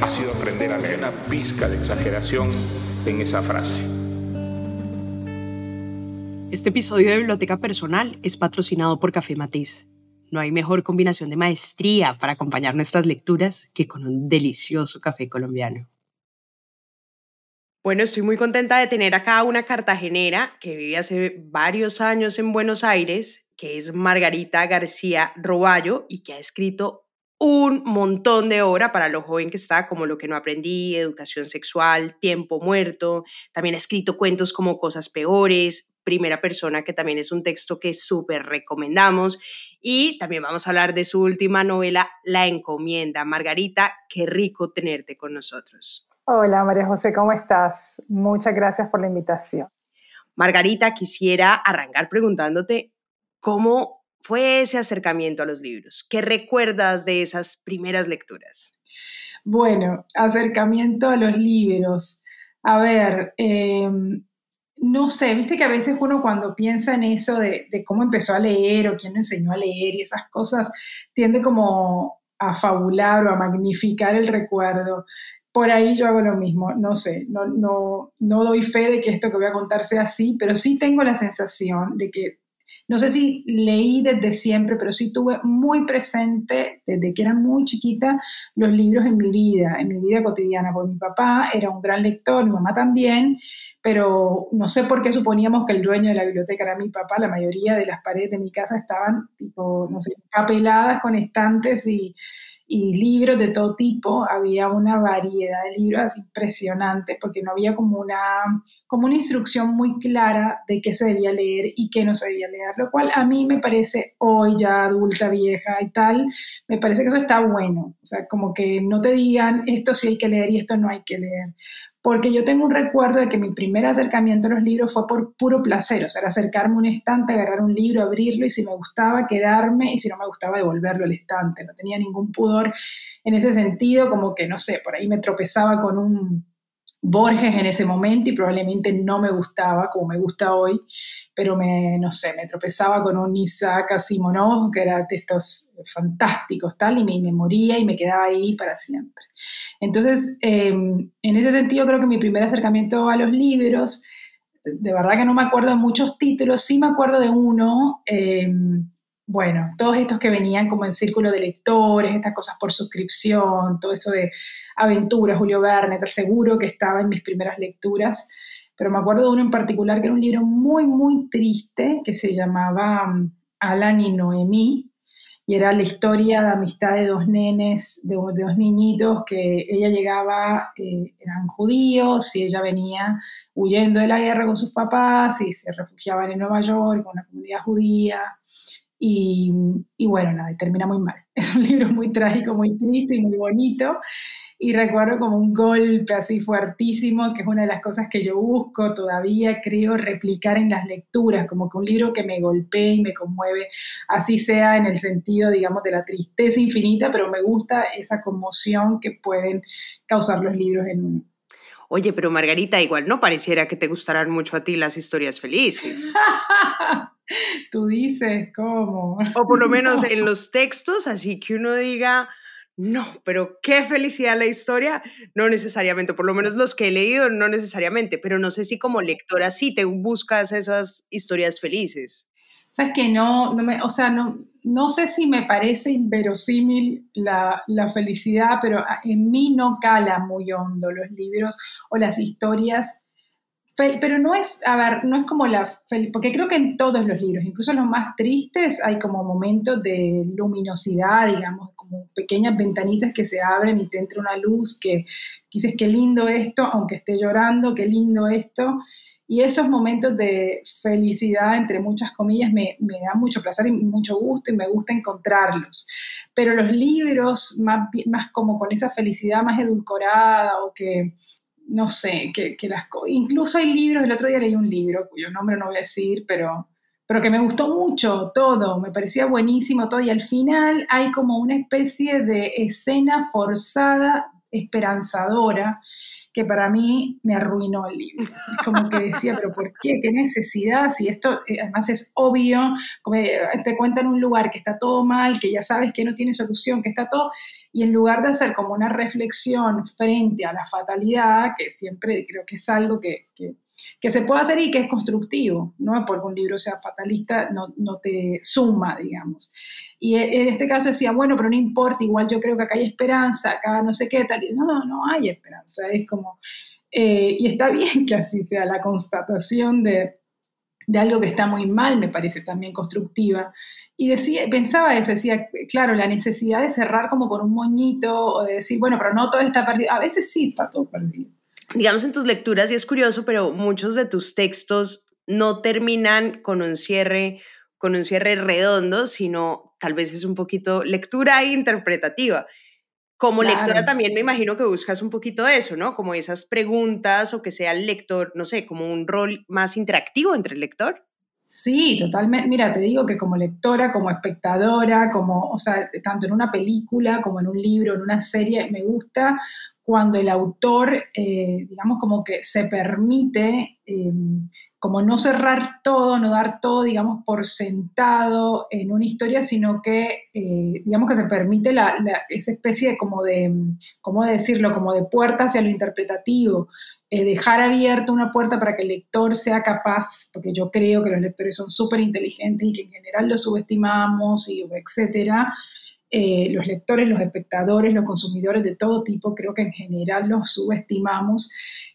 ha sido aprender a leer una pizca de exageración en esa frase. Este episodio de Biblioteca Personal es patrocinado por Café Matiz. No hay mejor combinación de maestría para acompañar nuestras lecturas que con un delicioso café colombiano. Bueno, estoy muy contenta de tener acá una cartagenera que vive hace varios años en Buenos Aires, que es Margarita García Roballo y que ha escrito un montón de obra para lo joven que está, como Lo que no aprendí, Educación sexual, Tiempo muerto. También ha escrito cuentos como Cosas peores, Primera persona, que también es un texto que súper recomendamos. Y también vamos a hablar de su última novela, La encomienda. Margarita, qué rico tenerte con nosotros. Hola María José, ¿cómo estás? Muchas gracias por la invitación. Margarita, quisiera arrancar preguntándote cómo fue ese acercamiento a los libros? ¿Qué recuerdas de esas primeras lecturas? Bueno, acercamiento a los libros. A ver, em, no sé, viste que a veces uno cuando piensa en eso de, cómo empezó a leer o quién le enseñó a leer y esas cosas, tiende como a fabular o a magnificar el recuerdo. Por ahí yo hago lo mismo, no sé, no, no, no doy fe de que esto que voy a contar sea así, pero sí tengo la sensación de que no sé si leí desde siempre, pero sí tuve muy presente desde que era muy chiquita los libros en mi vida, en mi vida cotidiana, porque mi papá era un gran lector, mi mamá también, pero no sé por qué suponíamos que el dueño de la biblioteca era mi papá, la mayoría de las paredes de mi casa estaban tipo, no sé, capeladas con estantes y y libros de todo tipo, había una variedad de libros impresionantes porque no había como una, como una instrucción muy clara de qué se debía leer y qué no se debía leer, lo cual a mí me parece hoy ya adulta, vieja y tal, me parece que eso está bueno, o sea, como que no te digan esto sí hay que leer y esto no hay que leer, porque yo tengo un recuerdo de que mi primer acercamiento a los libros fue por puro placer, o sea, acercarme a un estante, agarrar un libro, abrirlo y si me gustaba quedarme y si no me gustaba devolverlo al estante, no tenía ningún pudor en ese sentido, como que, no sé, por ahí me tropezaba con un Borges en ese momento y probablemente no me gustaba como me gusta hoy, pero me, no sé, me tropezaba con un Isaac Asimonov, que era textos fantásticos, tal, y me, moría y me quedaba ahí para siempre. Entonces, em, en ese sentido, creo que mi primer acercamiento a los libros, de verdad que no me acuerdo de muchos títulos, sí me acuerdo de uno, em, bueno, todos estos que venían como en círculo de lectores, estas cosas por suscripción, todo esto de aventuras, Julio Verne, seguro que estaba en mis primeras lecturas, pero me acuerdo de uno en particular que era un libro muy, muy triste que se llamaba mm, Alan y Noemí, y era la historia de amistad de dos nenes, de, dos niñitos que ella llegaba, eh, eran judíos y ella venía huyendo de la guerra con sus papás y se refugiaban en Nueva York con una comunidad judía. Y, bueno, nada, termina muy mal. Es un libro muy trágico, muy triste y muy bonito y recuerdo como un golpe así fuertísimo, que es una de las cosas que yo busco todavía, creo, replicar en las lecturas, como que un libro que me golpee y me conmueve, así sea en el sentido, digamos, de la tristeza infinita, pero me gusta esa conmoción que pueden causar los libros en. Oye, pero Margarita, igual no pareciera que te gustaran mucho a ti las historias felices. Tú dices, ¿cómo? O por lo menos en los textos, así que uno diga, no, pero qué felicidad la historia, no necesariamente, por lo menos los que he leído, no necesariamente, pero no sé si como lectora sí te buscas esas historias felices. Sabes que no, no me, o sea, no, no sé si me parece inverosímil la, la felicidad, pero en mí no cala muy hondo los libros o las historias pero no es, a ver, no es como la, porque creo que en todos los libros, incluso los más tristes, hay como momentos de luminosidad, digamos, como pequeñas ventanitas que se abren y te entra una luz que dices, qué lindo esto, aunque esté llorando, qué lindo esto. Y esos momentos de felicidad, entre muchas comillas, me, me dan mucho placer y mucho gusto y me gusta encontrarlos. Pero los libros, más, más como con esa felicidad más edulcorada o que no sé, que, que las incluso hay libros, el otro día leí un libro cuyo nombre no voy a decir, pero, pero que me gustó mucho todo, me parecía buenísimo todo y al final hay como una especie de escena forzada, esperanzadora, que para mí me arruinó el libro. Como que decía, pero ¿por qué? ¿Qué necesidad? Si esto eh, además es obvio, te cuentan un lugar que está todo mal, que ya sabes que no tiene solución, que está todo, y en lugar de hacer como una reflexión frente a la fatalidad, que siempre creo que es algo que, se puede hacer y que es constructivo, no porque un libro sea fatalista, no, no te suma, digamos. Y e, en este caso decía, bueno, pero no importa, igual yo creo que acá hay esperanza, acá no sé qué tal. No, no, no hay esperanza, es como, eh, y está bien que así sea la constatación de, de algo que está muy mal, me parece también constructiva. Y decía, pensaba eso, decía, claro, la necesidad de cerrar como con un moñito o de decir, bueno, pero no todo está perdido. A veces sí está todo perdido. Digamos en tus lecturas, y es curioso, pero muchos de tus textos no terminan con un cierre, con un cierre redondo, sino tal vez es un poquito lectura interpretativa. Como lectora también me imagino que buscas un poquito eso, ¿no? Como esas preguntas o que sea el lector, no sé, como un rol más interactivo entre el lector. Sí, totalmente. Mira, te digo que como lectora, como espectadora, como, o sea, tanto en una película como en un libro, en una serie, me gusta cuando el autor, eh, digamos, como que se permite, eh, como no cerrar todo, no dar todo, digamos, por sentado en una historia, sino que, eh, digamos, que se permite la, esa especie de como de, ¿cómo decirlo?, como de puerta hacia lo interpretativo, dejar abierta una puerta para que el lector sea capaz, porque yo creo que los lectores son súper inteligentes y que en general los subestimamos, y etcétera, eh, los lectores, los espectadores, los consumidores de todo tipo, creo que en general los subestimamos.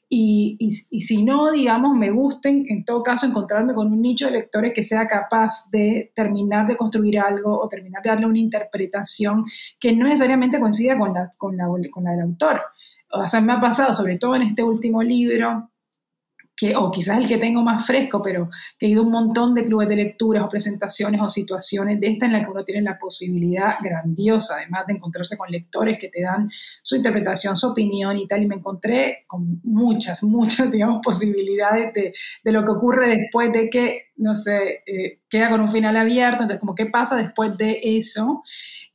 Y, y, si no, digamos, me gusten, en todo caso, encontrarme con un nicho de lectores que sea capaz de terminar de construir algo o terminar de darle una interpretación que no necesariamente coincida con la, con la, con la del autor. O sea, me ha pasado, sobre todo en este último libro, o quizás el que tengo más fresco, pero que he ido a un montón de clubes de lecturas o presentaciones o situaciones de esta en la que uno tiene la posibilidad grandiosa, además de encontrarse con lectores que te dan su interpretación, su opinión y tal, y me encontré con muchas, muchas, digamos, posibilidades de, de lo que ocurre después de que, no sé, eh, queda con un final abierto, entonces como qué pasa después de eso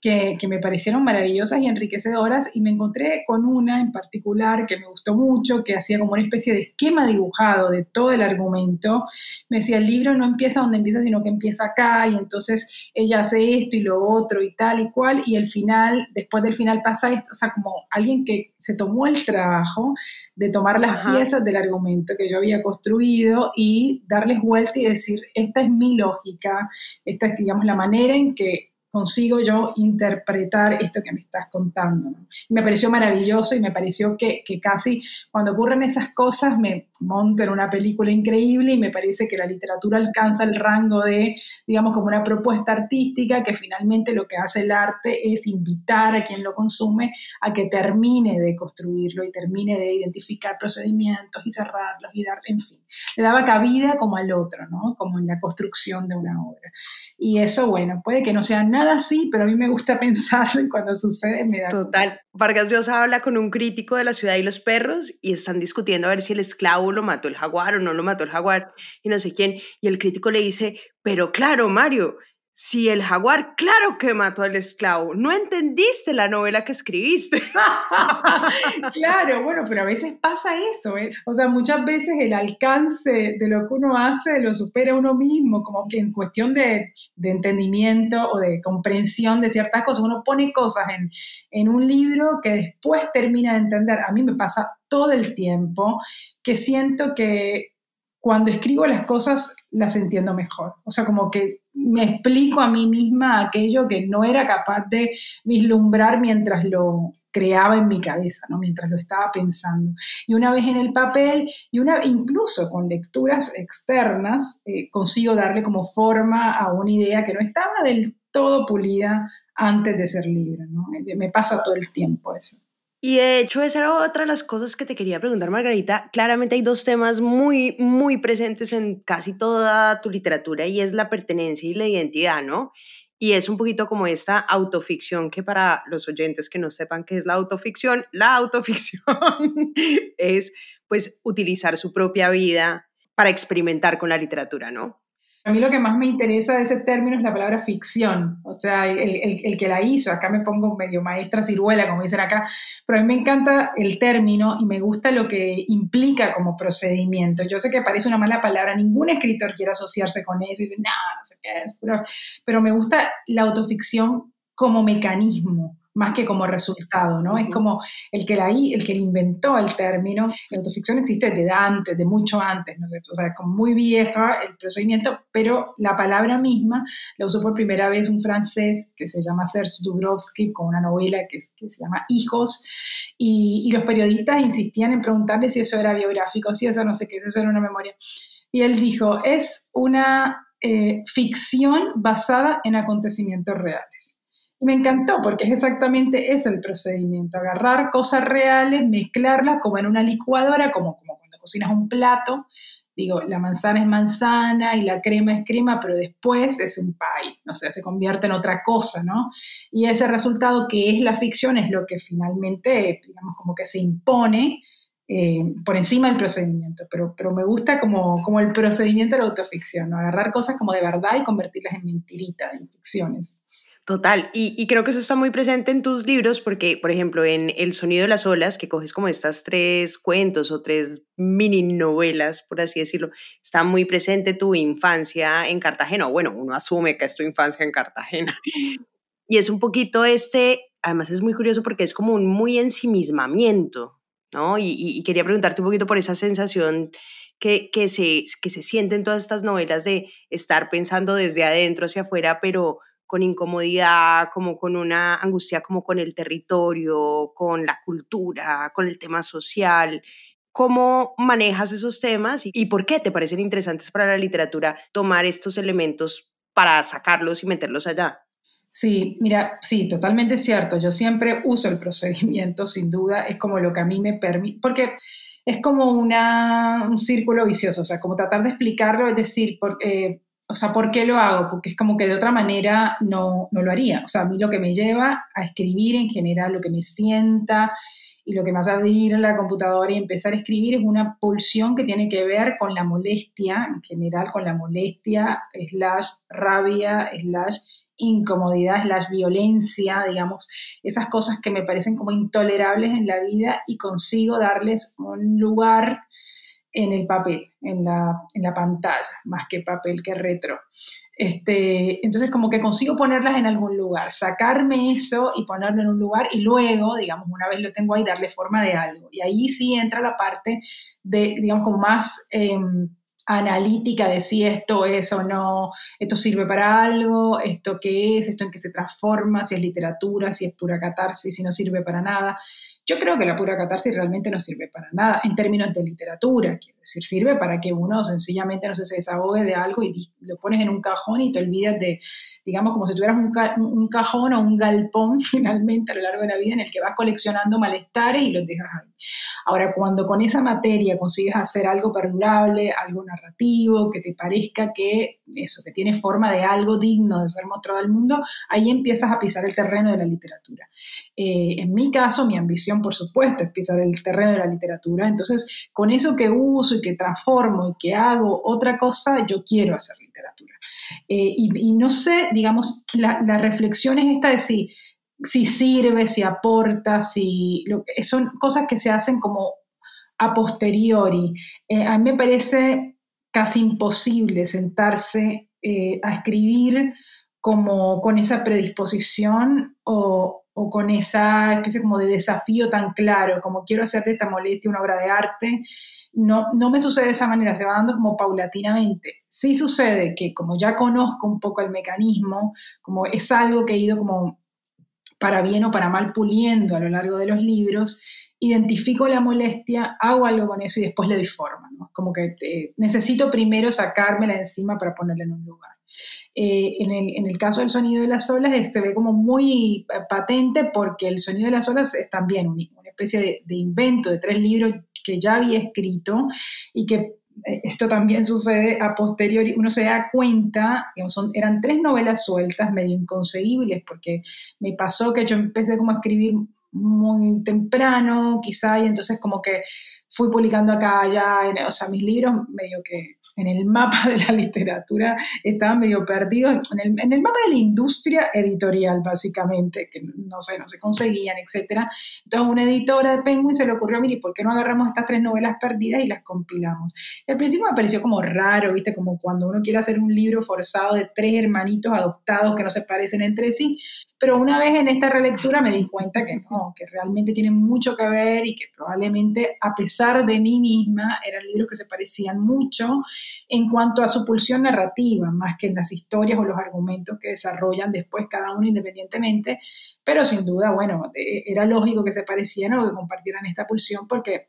que, me parecieron maravillosas y enriquecedoras y me encontré con una en particular que me gustó mucho, que hacía como una especie de esquema dibujado de todo el argumento. Me decía, el libro no empieza donde empieza, sino que empieza acá y entonces ella hace esto y lo otro y tal y cual y el final, después del final pasa esto, o sea, como alguien que se tomó el trabajo de tomar las piezas del argumento que yo había construido y darles vuelta y decir, esta es mi lógica, esta es, digamos, la manera en que consigo yo interpretar esto que me estás contando. me pareció maravilloso y me pareció que, que, casi cuando ocurren esas cosas me monto en una película increíble y me parece que la literatura alcanza el rango de, digamos, como una propuesta artística que finalmente lo que hace el arte es invitar a quien lo consume a que termine de construirlo y termine de identificar procedimientos y cerrarlos y darle, en fin, le daba cabida como al otro, ¿no? Como en la construcción de una obra. Y eso, bueno, puede que no sea nada así, pero a mí me gusta pensarlo y cuando sucede me. Total. Vargas Llosa habla con un crítico de la ciudad y los perros y están discutiendo a ver si el esclavo lo mató el jaguar o no lo mató el jaguar y no sé quién. Y el crítico le dice, pero claro, Mario, si el jaguar, claro que mató al esclavo. No entendiste la novela que escribiste. claro, bueno, pero a veces pasa eso, ¿eh? O sea, muchas veces el alcance de lo que uno hace lo supera uno mismo, como que en cuestión de, entendimiento o de comprensión de ciertas cosas, uno pone cosas en, en un libro que después termina de entender. A mí me pasa todo el tiempo que siento que cuando escribo las cosas las entiendo mejor. O sea, como que me explico a mí misma aquello que no era capaz de vislumbrar mientras lo creaba en mi cabeza, ¿no? mientras lo estaba pensando. Y una vez en el papel, y una, incluso con lecturas externas, eh, consigo darle como forma a una idea que no estaba del todo pulida antes de ser libre. ¿no? Me pasa todo el tiempo eso. Y de hecho, esa era otra de las cosas que te quería preguntar, Margarita. Claramente hay dos temas muy, muy presentes en casi toda tu literatura y es la pertenencia y la identidad, ¿no? y es un poquito como esta autoficción que para los oyentes que no sepan qué es la autoficción, la autoficción es pues utilizar su propia vida para experimentar con la literatura, ¿no? A mí lo que más me interesa de ese término es la palabra ficción, o sea, el, que la hizo, acá me pongo medio maestra ciruela, como dicen acá, pero a mí me encanta el término y me gusta lo que implica como procedimiento. Yo sé que parece una mala palabra, ningún escritor quiere asociarse con eso y dice, no, no sé qué es, pero me gusta la autoficción como mecanismo más que como resultado, ¿no? Es como el que, la, el que inventó el término. La autoficción existe desde antes, de mucho antes, ¿no? O sea, es como muy vieja el procedimiento, pero la palabra misma la usó por primera vez un francés que se llama Serge Dubrovsky con una novela que, que se llama Hijos, y, y, los periodistas insistían en preguntarle si eso era biográfico, si eso no sé qué, si eso era una memoria. Y él dijo, es una eh, ficción basada en acontecimientos reales. Y me encantó porque es exactamente ese el procedimiento, agarrar cosas reales, mezclarlas como en una licuadora, como, como cuando cocinas un plato. Digo, la manzana es manzana y la crema es crema, pero después es un pie, o sea, se convierte en otra cosa, ¿no? Y ese resultado que es la ficción es lo que finalmente, digamos, como que se impone eh, por encima del procedimiento, pero, pero me gusta como, como el procedimiento de la autoficción, ¿no? agarrar cosas como de verdad y convertirlas en mentiritas, en ficciones. Total, y, creo que eso está muy presente en tus libros porque, por ejemplo, en El sonido de las olas, que coges como estas tres cuentos o tres mini novelas, por así decirlo, está muy presente tu infancia en Cartagena, o bueno, uno asume que es tu infancia en Cartagena. Y es un poquito este, además es muy curioso porque es como un muy ensimismamiento, ¿no? Y, y quería preguntarte un poquito por esa sensación que, que, se, que se siente en todas estas novelas de estar pensando desde adentro hacia afuera, pero con incomodidad, como con una angustia, como con el territorio, con la cultura, con el tema social. ¿Cómo manejas esos temas y, por qué te parecen interesantes para la literatura tomar estos elementos para sacarlos y meterlos allá? Sí, mira, sí, totalmente cierto. Yo siempre uso el procedimiento, sin duda, es como lo que a mí me permite, porque es como un círculo vicioso, o sea, como tratar de explicarlo, es decir, por, eh, o sea, ¿por qué lo hago? Porque es como que de otra manera no, no lo haría. O sea, a mí lo que me lleva a escribir en general, lo que me sienta y lo que me hace abrir la computadora y empezar a escribir es una pulsión que tiene que ver con la molestia, en general con la molestia, slash rabia, slash incomodidad, slash violencia, digamos, esas cosas que me parecen como intolerables en la vida y consigo darles un lugar en el papel, en la, en la pantalla, más que papel que retro. Este, entonces, como que consigo ponerlas en algún lugar, sacarme eso y ponerlo en un lugar y luego, digamos, una vez lo tengo ahí, darle forma de algo. Y ahí sí entra la parte de, digamos, como más em, analítica de si esto es o no, esto sirve para algo, esto qué es, esto en qué se transforma, si es literatura, si es pura catarsis, si no sirve para nada. Yo creo que la pura catarsis realmente no sirve para nada en términos de literatura, quiero decir, sirve para que uno sencillamente, no sé, se desahogue de algo y lo pones en un cajón y te olvidas de, digamos, como si tuvieras un, un cajón o un galpón finalmente a lo largo de la vida en el que vas coleccionando malestares y los dejas ahí. Ahora, cuando con esa materia consigues hacer algo perdurable, algo narrativo, que te parezca que eso, que tiene forma de algo digno de ser mostrado al mundo, ahí empiezas a pisar el terreno de la literatura. Eh, en mi caso, mi ambición, por supuesto, es pisar el terreno de la literatura. Entonces, con eso que uso y que transformo y que hago otra cosa, yo quiero hacer literatura. Eh, y, no sé, digamos, la, reflexión es esta de si, si sirve, si aporta, si... son cosas que se hacen como a posteriori. Eh, a mí me parece casi imposible sentarse a escribir como con esa predisposición o, o con esa especie como de desafío tan claro, como quiero hacer de esta molestia una obra de arte, no, no me sucede de esa manera, se va dando como paulatinamente. Sí sucede que como ya conozco un poco el mecanismo, como es algo que he ido como para bien o para mal puliendo a lo largo de los libros, identifico la molestia, hago algo con eso y después le doy forma. Como que eh, necesito primero sacármela encima para ponerla en un lugar. Eh, en, el, caso del sonido de las olas se ve como muy patente porque el sonido de las olas es también una especie de, invento de tres libros que ya había escrito y que eh, esto también sucede a posteriori, uno se da cuenta, eran tres novelas sueltas, medio inconseguibles, porque me pasó que yo empecé como a escribir muy temprano, quizá, y entonces como que fui publicando acá, allá, o sea, mis libros medio que en el mapa de la literatura estaban medio perdidos, en el, en el, mapa de la industria editorial, básicamente, que no sé, no se conseguían, etc. Entonces, una editora de Penguin se le ocurrió, mire, ¿por qué no agarramos estas tres novelas perdidas y las compilamos? Y al principio me pareció como raro, ¿viste? Como cuando uno quiere hacer un libro forzado de tres hermanitos adoptados que no se parecen entre sí, pero una vez en esta relectura me di cuenta que no, que realmente tienen mucho que ver y que probablemente a pesar de mí misma eran libros que se parecían mucho en cuanto a su pulsión narrativa, más que en las historias o los argumentos que desarrollan después cada uno independientemente, pero sin duda, bueno, era lógico que se parecieran o que compartieran esta pulsión porque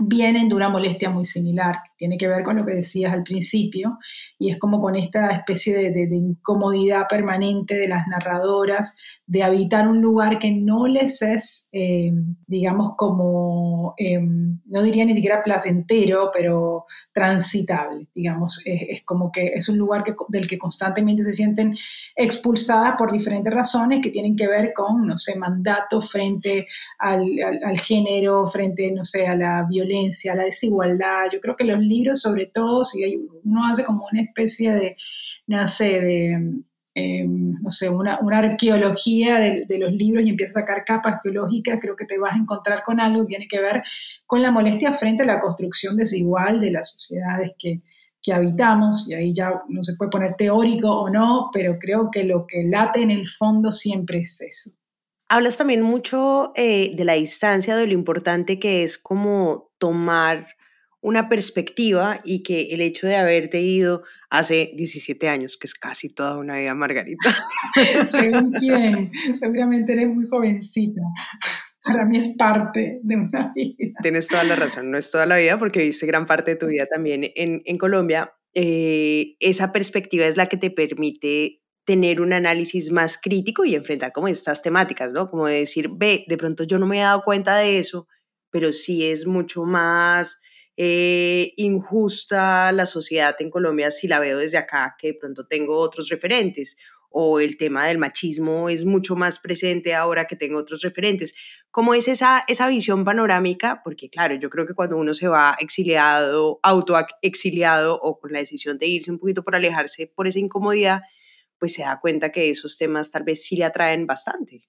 vienen de una molestia muy similar, tiene que ver con lo que decías al principio, y es como con esta especie de, incomodidad permanente de las narradoras de habitar un lugar que no les es, eh, digamos, como, eh, no diría ni siquiera placentero, pero transitable, digamos, es, como que es un lugar del que constantemente se sienten expulsadas por diferentes razones que tienen que ver con, no sé, mandato frente al, al género, frente, no sé, a la violencia, violencia, la desigualdad. Yo creo que los libros, sobre todo, si uno hace como una especie de, no sé, de, em, no sé, una, arqueología de, los libros y empiezas a sacar capas geológicas, creo que te vas a encontrar con algo que tiene que ver con la molestia frente a la construcción desigual de las sociedades que, que habitamos, y ahí ya no se puede poner teórico o no, pero creo que lo que late en el fondo siempre es eso. Hablas también mucho eh, de la distancia, de lo importante que es como tomar una perspectiva y que el hecho de haberte ido hace 17 años, que es casi toda una vida, Margarita. Según quién, seguramente eres muy jovencita. Para mí es parte de una vida. Tienes toda la razón, no es toda la vida porque viste gran parte de tu vida también en, en Colombia. Eh, esa perspectiva es la que te permite tener un análisis más crítico y enfrentar como estas temáticas, ¿no? Como decir, ve, de pronto yo no me he dado cuenta de eso, pero sí es mucho más eh, injusta la sociedad en Colombia si la veo desde acá, que de pronto tengo otros referentes, o el tema del machismo es mucho más presente ahora que tengo otros referentes. ¿Cómo es esa, esa visión panorámica? Porque claro, yo creo que cuando uno se va exiliado, autoexiliado o con la decisión de irse un poquito por alejarse por esa incomodidad, pues se da cuenta que esos temas tal vez sí le atraen bastante.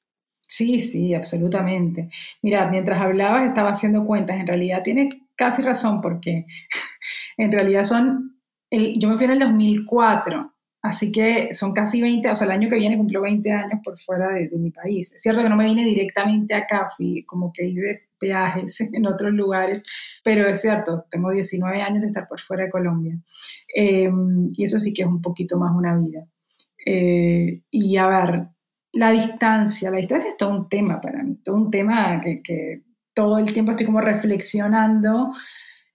Sí, sí, absolutamente. Mira, mientras hablabas estaba haciendo cuentas, en realidad tienes casi razón porque en realidad son, el, yo me fui en el 2004, así que son casi 20, o sea, el año que viene cumplo 20 años por fuera de, mi país. Es cierto que no me vine directamente acá, fui como que hice viajes en otros lugares, pero es cierto, tengo 19 años de estar por fuera de Colombia. Em, y eso sí que es un poquito más una vida. Eh, y a ver, la distancia, la distancia es todo un tema para mí, todo un tema que, todo el tiempo estoy como reflexionando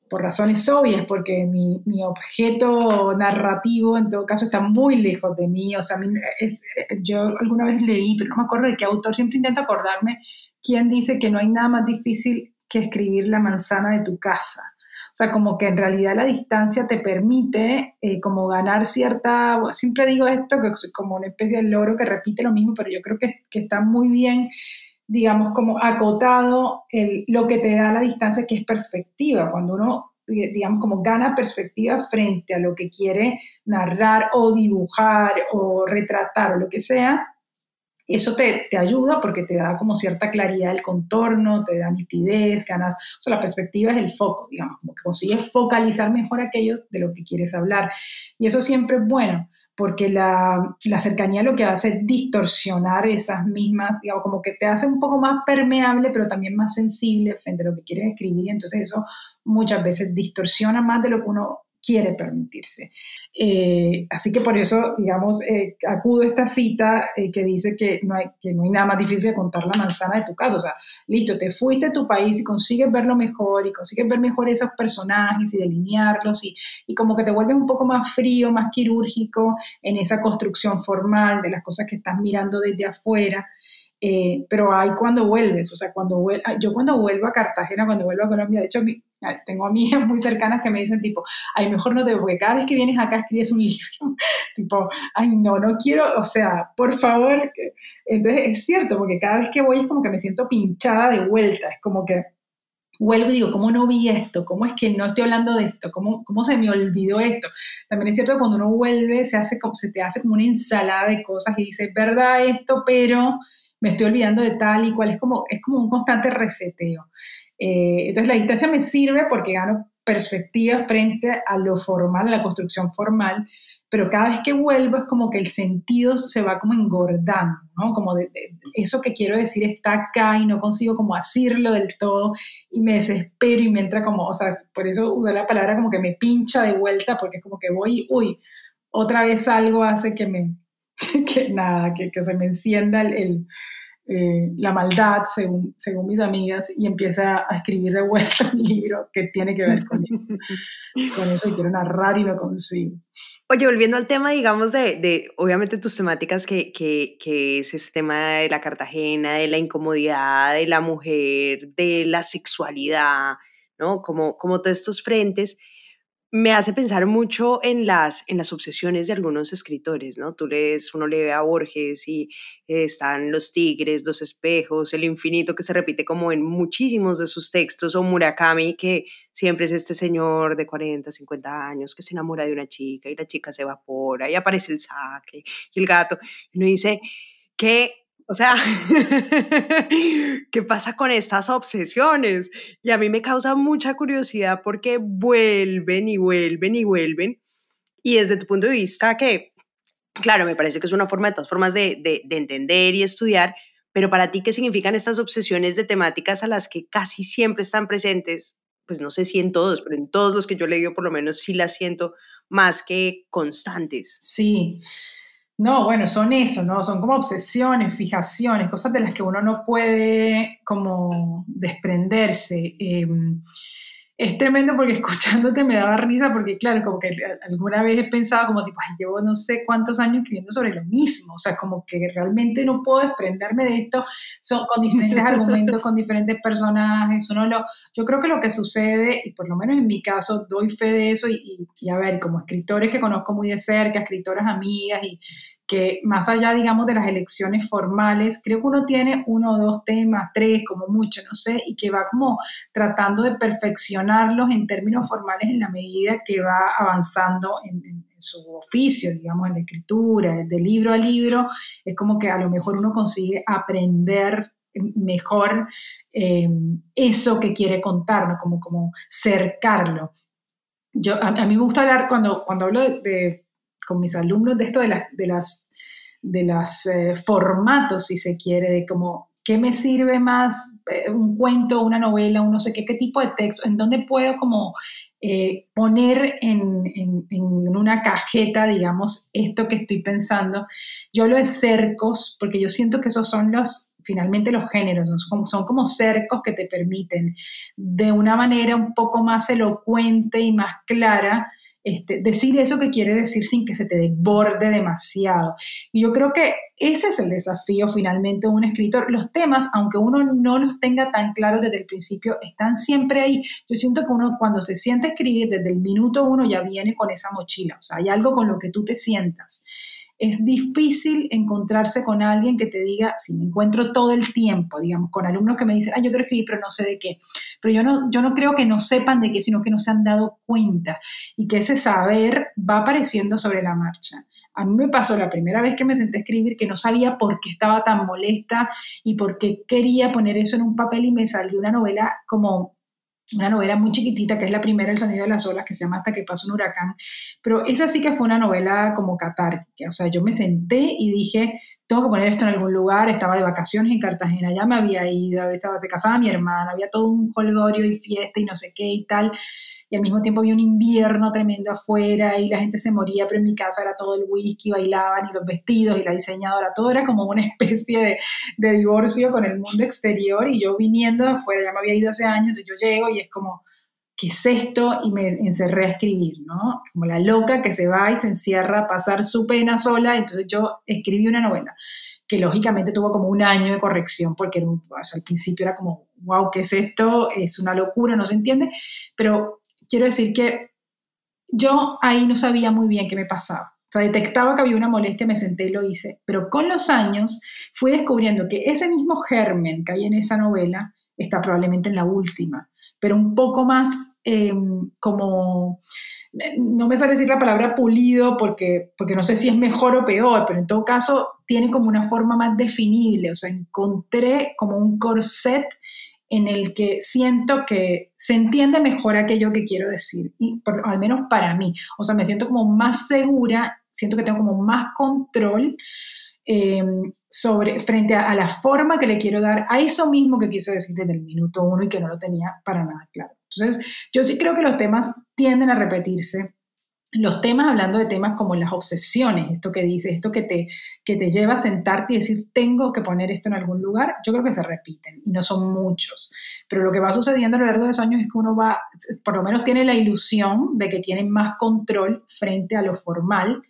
por razones obvias, porque mi, objeto narrativo en todo caso está muy lejos de mí, o sea, es, yo alguna vez leí, pero no me acuerdo de qué autor, siempre intento acordarme quién dice que no hay nada más difícil que escribir la manzana de tu casa. O sea, como que en realidad la distancia te permite eh, como ganar cierta, siempre digo esto, que es como una especie de loro que repite lo mismo, pero yo creo que, que está muy bien, digamos, como acotado lo que te da la distancia, que es perspectiva. Cuando uno, digamos, como gana perspectiva frente a lo que quiere narrar o dibujar o retratar o lo que sea, eso te, te, ayuda porque te da como cierta claridad del contorno, te da nitidez, ganas, o sea, la perspectiva es el foco, digamos, como que consigues focalizar mejor aquello de lo que quieres hablar. Y eso siempre es bueno, porque la, la cercanía lo que hace es distorsionar esas mismas, digamos, como que te hace un poco más permeable, pero también más sensible frente a lo que quieres escribir, y entonces eso muchas veces distorsiona más de lo que uno quiere permitirse. Eh, así que por eso, digamos, eh, acudo a esta cita eh, que dice que no, hay, que no hay nada más difícil que contar la manzana de tu casa. O sea, listo, te fuiste a tu país y consigues verlo mejor y consigues ver mejor esos personajes y delinearlos y, y como que te vuelves un poco más frío, más quirúrgico en esa construcción formal de las cosas que estás mirando desde afuera. pero hay cuando vuelves, o sea, cuando yo cuando vuelvo a Cartagena, cuando vuelvo a Colombia, de hecho tengo amigas muy cercanas que me dicen tipo, ay, mejor no te porque cada vez que vienes acá escribes un libro, tipo, ay, no, no quiero, o sea, por favor. Entonces es cierto, porque cada vez que voy es como que me siento pinchada de vuelta, es como que vuelvo y digo, ¿cómo no vi esto? ¿Cómo es que no estoy hablando de esto? ¿Cómo, cómo se me olvidó esto? También es cierto que cuando uno vuelve se, hace, se te hace como una ensalada de cosas y dices, ¿verdad esto? Pero me estoy olvidando de tal y cual. Es como, es como un constante reseteo. Eh, entonces la distancia me sirve porque gano perspectiva frente a lo formal, a la construcción formal, pero cada vez que vuelvo es como que el sentido se va como engordando, ¿no? Como de, eso que quiero decir está acá y no consigo como decirlo del todo y me desespero y me entra como, o sea, por eso usé la palabra como que me pincha de vuelta porque es como que voy, uy, otra vez algo hace que me, que nada, que, que se me encienda el eh, la maldad, según, según mis amigas, y empieza a escribir de vuelta un libro que tiene que ver con eso. con eso y quiero narrar y lo consigo. Oye, volviendo al tema, digamos, de, de obviamente tus temáticas, que, que, que, es este tema de la Cartagena, de la incomodidad de la mujer, de la sexualidad, ¿no? Como, como todos estos frentes me hace pensar mucho en las, en las obsesiones de algunos escritores, ¿no? Tú lees, uno lee a Borges y están los tigres, los espejos, el infinito que se repite como en muchísimos de sus textos, o Murakami, que siempre es este señor de 40, 50 años que se enamora de una chica y la chica se evapora y aparece el saque y el gato. Y uno dice, que o sea, ¿qué pasa con estas obsesiones? Y a mí me causa mucha curiosidad porque vuelven y vuelven y vuelven. Y desde tu punto de vista, que, claro, me parece que es una forma de todas formas de, de, de entender y estudiar, pero para ti, ¿qué significan estas obsesiones de temáticas a las que casi siempre están presentes? Pues no sé si en todos, pero en todos los que yo he leído por lo menos sí las siento más que constantes. Sí. No, bueno, son eso, ¿no? Son como obsesiones, fijaciones, cosas de las que uno no puede como desprenderse. Em, es tremendo porque escuchándote me daba risa porque, claro, como que alguna vez he pensado como tipo, ay, llevo no sé cuántos años escribiendo sobre lo mismo, o sea, como que realmente no puedo desprenderme de esto, son con diferentes argumentos, con diferentes personajes, uno lo, yo creo que lo que sucede, y por lo menos en mi caso doy fe de eso, y, y a ver, como escritores que conozco muy de cerca, escritoras amigas y que más allá, digamos, de las elecciones formales, creo que uno tiene uno o dos temas, tres como mucho, no sé, y que va como tratando de perfeccionarlos en términos formales en la medida que va avanzando en, su oficio, digamos, en la escritura, de libro a libro, es como que a lo mejor uno consigue aprender mejor eh, eso que quiere contar, como, como cercarlo. Yo, a, mí me gusta hablar cuando, cuando hablo de con mis alumnos de esto de, de las, de los eh, formatos, si se quiere, de cómo, ¿qué me sirve más? Eh, un cuento, una novela, un no sé qué, qué tipo de texto, en dónde puedo como eh, poner en, en, en, una cajeta, digamos, esto que estoy pensando. Yo lo de cercos, porque yo siento que esos son los, finalmente los géneros, son como, son como cercos que te permiten de una manera un poco más elocuente y más clara este, decir eso que quiere decir sin que se te desborde demasiado. Y yo creo que ese es el desafío finalmente de un escritor. Los temas, aunque uno no los tenga tan claros desde el principio, están siempre ahí. Yo siento que uno cuando se siente escribir desde el minuto uno ya viene con esa mochila, o sea, hay algo con lo que tú te sientas es difícil encontrarse con alguien que te diga, si me encuentro todo el tiempo, digamos, con alumnos que me dicen, ah, yo quiero escribir, pero no sé de qué. Pero yo no, yo no creo que no sepan de qué, sino que no se han dado cuenta y que ese saber va apareciendo sobre la marcha. A mí me pasó la primera vez que me senté a escribir que no sabía por qué estaba tan molesta y por qué quería poner eso en un papel y me salió una novela como una novela muy chiquitita, que es la primera, El sonido de las olas, que se llama Hasta que pasa un huracán, pero esa sí que fue una novela como catárquica, o sea, yo me senté y dije, tengo que poner esto en algún lugar, estaba de vacaciones en Cartagena, ya me había ido, estaba, se casaba mi hermana, había todo un holgorio y fiesta y no sé qué y tal, y al mismo tiempo había un invierno tremendo afuera y la gente se moría, pero en mi casa era todo el whisky, bailaban y los vestidos y la diseñadora, todo era como una especie de, de divorcio con el mundo exterior y yo viniendo de afuera, ya me había ido hace años, entonces yo llego y es como, ¿qué es esto? Y me encerré a escribir, ¿no? Como la loca que se va y se encierra a pasar su pena sola, entonces yo escribí una novela que lógicamente tuvo como un año de corrección porque al principio era como wow, ¿qué es esto? Es una locura, no se entiende, pero quiero decir que yo ahí no sabía muy bien qué me pasaba. O sea, detectaba que había una molestia, me senté y lo hice, pero con los años fui descubriendo que ese mismo germen que hay en esa novela está probablemente en la última, pero un poco más em, como, no me sale decir la palabra pulido porque, porque no sé si es mejor o peor, pero en todo caso tiene como una forma más definible, o sea, encontré como un corset en el que siento que se entiende mejor aquello que quiero decir, y al menos para mí. O sea, me siento como más segura, siento que tengo como más control eh, sobre, frente a, la forma que le quiero dar a eso mismo que quise decir desde el minuto uno y que no lo tenía para nada claro. Entonces, yo sí creo que los temas tienden a repetirse los temas, hablando de temas como las obsesiones, esto que dices, esto que te, que te lleva a sentarte y decir, tengo que poner esto en algún lugar, yo creo que se repiten y no son muchos. Pero lo que va sucediendo a lo largo de esos años es que uno va, por lo menos tiene la ilusión de que tiene más control frente a lo formal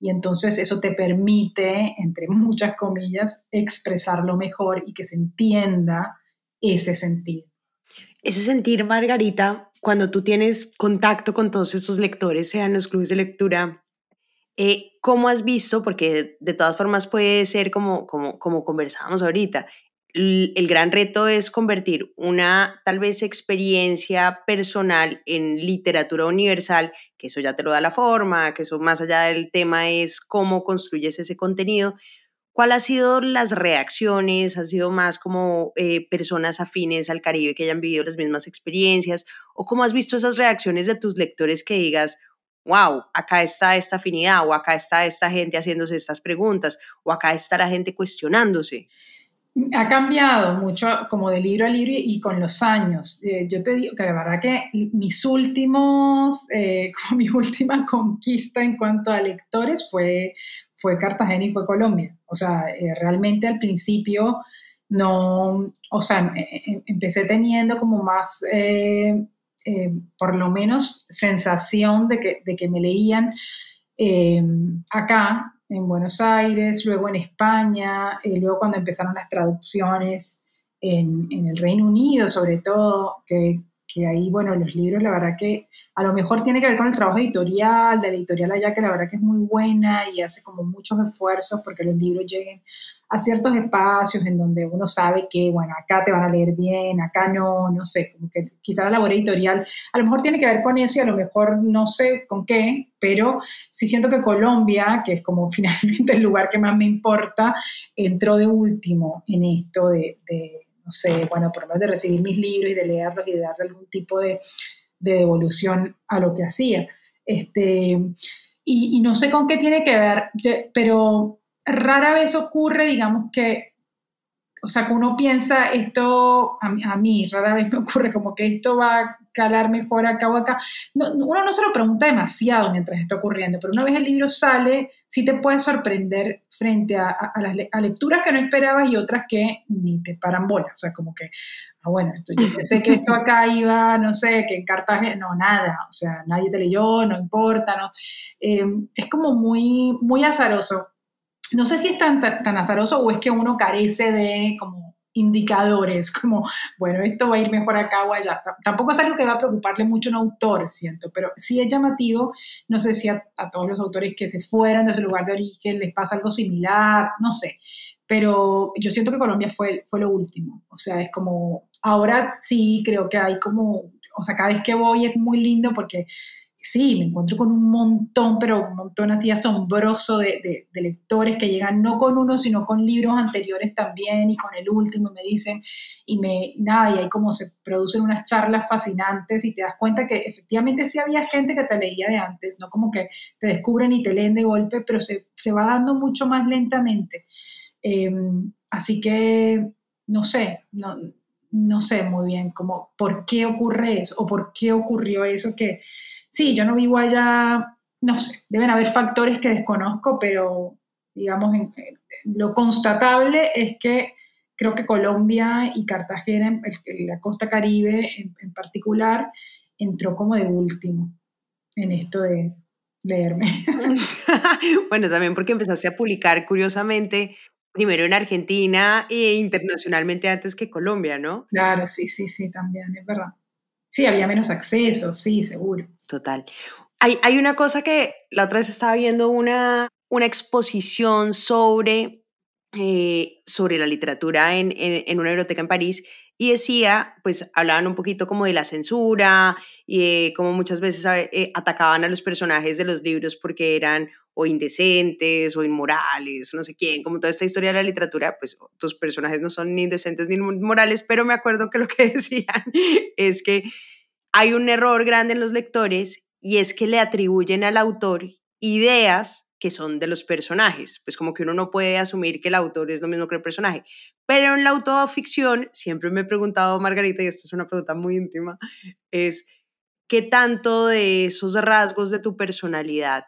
y entonces eso te permite, entre muchas comillas, expresarlo mejor y que se entienda ese sentido. Ese sentir, Margarita, cuando tú tienes contacto con todos estos lectores, sean los clubes de lectura, eh, ¿cómo has visto? Porque de todas formas puede ser como, como, como conversábamos ahorita. El, el gran reto es convertir una tal vez experiencia personal en literatura universal, que eso ya te lo da la forma, que eso más allá del tema es cómo construyes ese contenido, ¿Cuál ha sido las reacciones? ¿Ha sido más como eh, personas afines al Caribe que hayan vivido las mismas experiencias? ¿O cómo has visto esas reacciones de tus lectores que digas, wow, acá está esta afinidad, o acá está esta gente haciéndose estas preguntas, o acá está la gente cuestionándose? Ha cambiado mucho como de libro a libro y con los años. Eh, yo te digo que la verdad que mis últimos, eh, mi última conquista en cuanto a lectores fue, fue Cartagena y fue Colombia. O sea, eh, realmente al principio no, o sea, em, em, empecé teniendo como más, eh, eh, por lo menos, sensación de que, de que me leían acá, en Buenos Aires, luego en España, luego cuando empezaron las traducciones en, en, el Reino Unido, sobre todo, que, que ahí, bueno, los libros, la verdad que a lo mejor tiene que ver con el trabajo editorial, de la editorial allá, que la verdad que es muy buena y hace como muchos esfuerzos porque los libros lleguen a ciertos espacios en donde uno sabe que, bueno, acá te van a leer bien, acá no, no sé, como que quizá la labor editorial a lo mejor tiene que ver con eso y a lo mejor no sé con qué, pero sí siento que Colombia, que es como finalmente el lugar que más me importa, entró de último en esto de no sé, bueno, por lo menos de recibir mis libros y de leerlos y de darle algún tipo de, devolución a lo que hacía. Este, y, no sé con qué tiene que ver, pero rara vez ocurre, digamos, que, o sea, que uno piensa esto, a, a mí rara vez me ocurre como que esto va calar mejor acá o acá. uno no se lo pregunta demasiado mientras está ocurriendo, pero una vez el libro sale, sí te puede sorprender frente a, las lecturas que no esperabas y otras que ni te paran bola. O sea, como que, ah, bueno, esto, yo pensé que esto acá iba, no sé, que en Cartagena, no, nada. O sea, nadie te leyó, no importa, ¿no? Eh, es como muy, muy azaroso. No sé si es tan, tan azaroso o es que uno carece de como indicadores, como, bueno, esto va a ir mejor acá o allá. Tampoco es algo que va a preocuparle mucho a un autor, siento, pero sí es llamativo, no sé si a, todos los autores que se fueron de ese lugar de origen les pasa algo similar, no sé, pero yo siento que Colombia fue, fue lo último, o sea, es como, ahora sí creo que hay como, o sea, cada vez que voy es muy lindo porque sí, me encuentro con un montón, pero un montón así asombroso de, lectores que llegan no con uno, sino con libros anteriores también y con el último y me dicen, y me, nada, y ahí como se producen unas charlas fascinantes y te das cuenta que efectivamente sí había gente que te leía de antes, no como que te descubren y te leen de golpe, pero se, va dando mucho más lentamente. Em, así que, no sé, no, no sé muy bien cómo, por qué ocurre eso o por qué ocurrió eso que sí, yo no vivo allá, no sé, deben haber factores que desconozco, pero digamos, lo constatable es que creo que Colombia y Cartagena, la costa caribe en, particular, entró como de último en esto de leerme. bueno, también porque empezaste a publicar curiosamente primero en Argentina e internacionalmente antes que Colombia, ¿no? Claro, sí, sí, sí, también, es verdad. Sí, había menos acceso, sí, seguro. Total. Hay, hay una cosa que la otra vez estaba viendo una, una exposición sobre, eh, sobre la literatura en, en, en una biblioteca en París y decía, pues hablaban un poquito como de la censura y de cómo muchas veces eh, atacaban a los personajes de los libros porque eran o indecentes o inmorales, no sé quién, como toda esta historia de la literatura, pues tus personajes no son ni indecentes ni inmorales, pero me acuerdo que lo que decían es que hay un error grande en los lectores y es que le atribuyen al autor ideas que son de los personajes, pues como que uno no puede asumir que el autor es lo mismo que el personaje. Pero en la autoficción, siempre me he preguntado, Margarita, y esta es una pregunta muy íntima, es qué tanto de esos rasgos de tu personalidad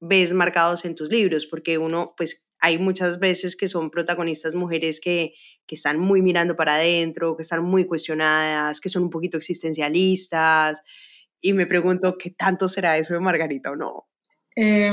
ves marcados en tus libros, porque uno, pues hay muchas veces que son protagonistas mujeres que, que están muy mirando para adentro, que están muy cuestionadas, que son un poquito existencialistas, y me pregunto qué tanto será eso de Margarita o no. Eh,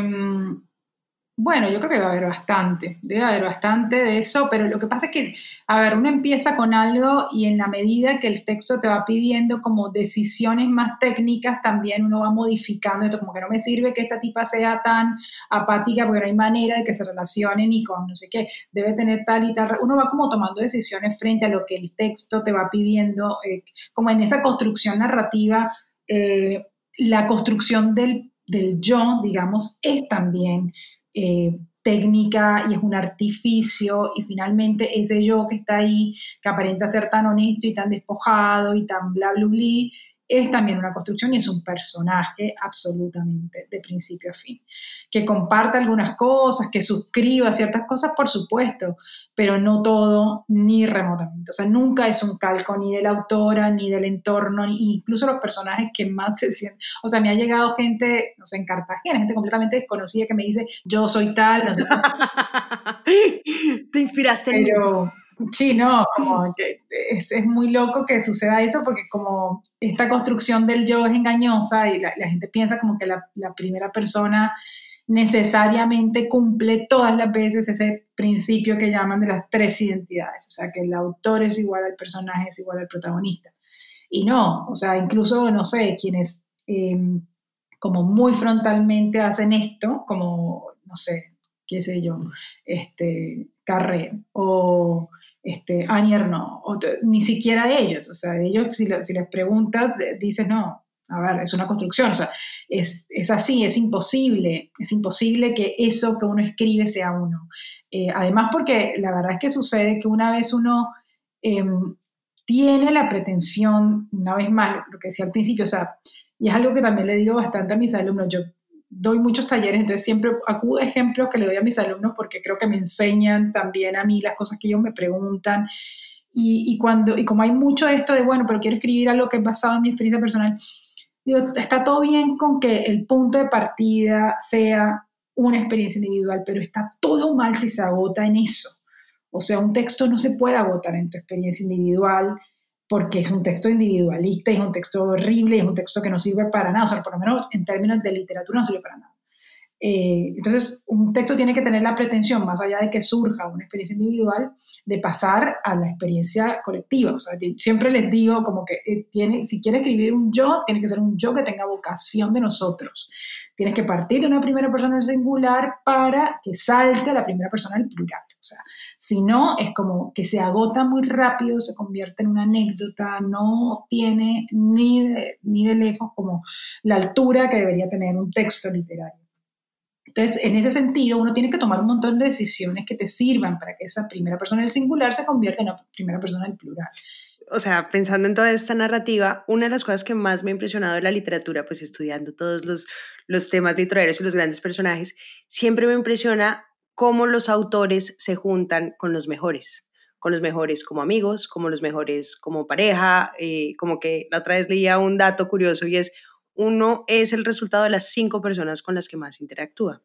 bueno, yo creo que va a haber bastante, debe haber bastante de eso, pero lo que pasa es que, a ver, uno empieza con algo y en la medida que el texto te va pidiendo como decisiones más técnicas, también uno va modificando esto, como que no me sirve que esta tipa sea tan apática porque no hay manera de que se relacione ni con no sé qué, debe tener tal y tal, uno va como tomando decisiones frente a lo que el texto te va pidiendo, eh, como en esa construcción narrativa, eh, la construcción del, del yo, digamos, es también eh, técnica y es un artificio y finalmente ese yo que está ahí, que aparenta ser tan honesto y tan despojado y tan bla, bla, bla, es también una construcción y es un personaje absolutamente de principio a fin. Que comparte algunas cosas, que suscriba ciertas cosas, por supuesto, pero no todo ni remotamente. O sea, nunca es un calco ni de la autora, ni del entorno, ni incluso los personajes que más se sienten. O sea, me ha llegado gente, no sé, en Cartagena, gente completamente desconocida que me dice, yo soy tal, no sé. Te inspiraste pero, Sí, no, es, es, muy loco que suceda eso porque como esta construcción del yo es engañosa y la, gente piensa como que la, primera persona necesariamente cumple todas las veces ese principio que llaman de las tres identidades, o sea, que el autor es igual al personaje, es igual al protagonista. Y no, o sea, incluso, no sé, quienes eh, como muy frontalmente hacen esto, como, no sé, qué sé yo, este, Carré o este, Anier no, ni siquiera ellos, o sea, ellos si, les preguntas, dices, no, a ver, es una construcción, o sea, es, así, es imposible, es imposible que eso que uno escribe sea uno. Eh, además, porque la verdad es que sucede que una vez uno eh, tiene la pretensión, una vez más, lo que decía al principio, o sea, y es algo que también le digo bastante a mis alumnos, yo doy muchos talleres, entonces siempre acudo a ejemplos que le doy a mis alumnos porque creo que me enseñan también a mí las cosas que ellos me preguntan. Y, cuando, y como hay mucho de esto de, bueno, pero quiero escribir algo que es basado en mi experiencia personal, digo, está todo bien con que el punto de partida sea una experiencia individual, pero está todo mal si se agota en eso. O sea, un texto no se puede agotar en tu experiencia individual, porque es un texto individualista, es un texto horrible, es un texto que no sirve para nada, o sea, por lo menos en términos de literatura no sirve para nada. Eh, entonces, un texto tiene que tener la pretensión, más allá de que surja una experiencia individual, de pasar a la experiencia colectiva. O sea, siempre les digo como que eh, tiene, si quiere escribir un yo, tiene que ser un yo que tenga vocación de nosotros. Tienes que partir de una primera persona en singular para que salte a la primera persona en plural. O sea, si no, es como que se agota muy rápido, se convierte en una anécdota, no tiene ni de, ni de lejos como la altura que debería tener un texto literario. Entonces, en ese sentido, uno tiene que tomar un montón de decisiones que te sirvan para que esa primera persona del singular se convierta en una primera persona del plural. O sea, pensando en toda esta narrativa, una de las cosas que más me ha impresionado de la literatura, pues estudiando todos los, los temas literarios y los grandes personajes, siempre me impresiona cómo los autores se juntan con los mejores, con los mejores como amigos, como los mejores como pareja, eh, como que la otra vez leía un dato curioso y es, uno es el resultado de las cinco personas con las que más interactúa.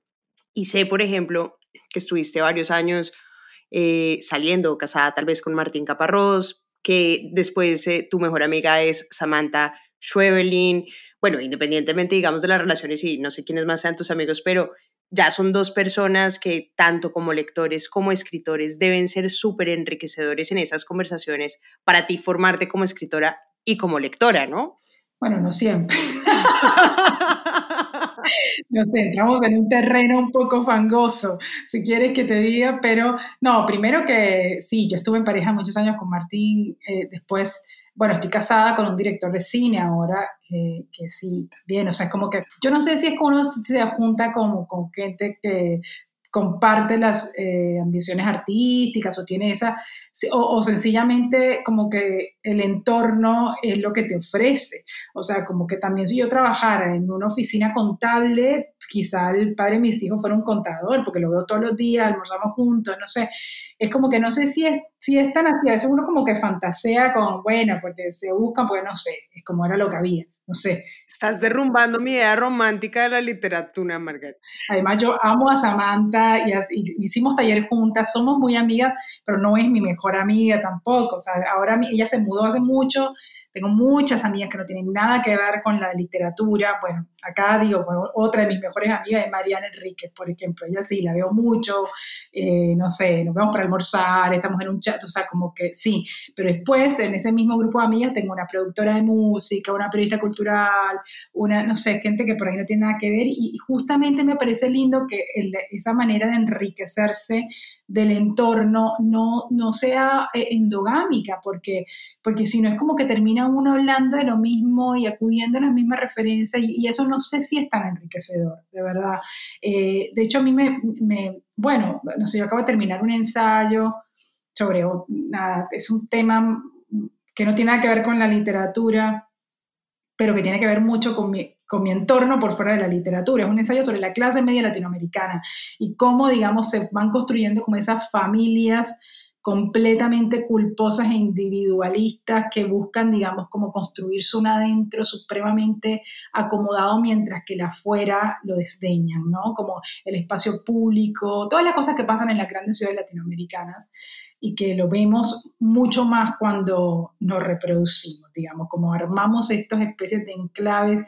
Y sé, por ejemplo, que estuviste varios años eh, saliendo, casada tal vez con Martín Caparrós, que después eh, tu mejor amiga es Samantha Schweberlin. Bueno, independientemente, digamos, de las relaciones y no sé quiénes más sean tus amigos, pero ya son dos personas que tanto como lectores como escritores deben ser súper enriquecedores en esas conversaciones para ti formarte como escritora y como lectora, ¿no? Bueno, no siempre. no sé, entramos en un terreno un poco fangoso, si quieres que te diga, pero no, primero que sí, yo estuve en pareja muchos años con Martín, eh, después bueno, estoy casada con un director de cine ahora, que, que, sí, también, o sea, es como que, yo no sé si es que uno se junta como con gente que comparte las eh, ambiciones artísticas o tiene esa, o, sencillamente como que el entorno es lo que te ofrece. O sea, como que también si yo trabajara en una oficina contable, quizá el padre de mis hijos fuera un contador, porque lo veo todos los días, almorzamos juntos, no sé. Es como que no sé si es, si es tan así, a veces uno como que fantasea con, bueno, porque se buscan, porque no sé, es como era lo que había no sé. Estás derrumbando mi idea romántica de la literatura, Margarita. Además, yo amo a Samantha y, hicimos taller juntas, somos muy amigas, pero no es mi mejor amiga tampoco. O sea, ahora ella se mudó hace mucho, tengo muchas amigas que no tienen nada que ver con la literatura. Bueno, acá digo, otra de mis mejores amigas es Mariana Enríquez, por ejemplo. Ella sí, la veo mucho, eh, no sé, nos vemos para almorzar, estamos en un chat, o sea, como que sí. Pero después, en ese mismo grupo de amigas, tengo una productora de música, una periodista cultural, una, no sé, gente que por ahí no tiene nada que ver. Y, justamente me parece lindo que esa manera de enriquecerse del entorno no, no sea eh, endogámica, porque, porque si no es como que termina uno hablando de lo mismo y acudiendo a las mismas referencias y, eso no sé si es tan enriquecedor, de verdad. Eh, de hecho, a mí me, me, bueno, no sé, yo acabo de terminar un ensayo sobre, nada, es un tema que no tiene nada que ver con la literatura, pero que tiene que ver mucho con mi, con mi entorno por fuera de la literatura. Es un ensayo sobre la clase media latinoamericana y cómo, digamos, se van construyendo como esas familias completamente culposas e individualistas que buscan, digamos, como construirse un adentro supremamente acomodado mientras que el afuera lo desdeñan, ¿no? Como el espacio público, todas las cosas que pasan en las grandes ciudades latinoamericanas y que lo vemos mucho más cuando nos reproducimos, digamos, como armamos estas especies de enclaves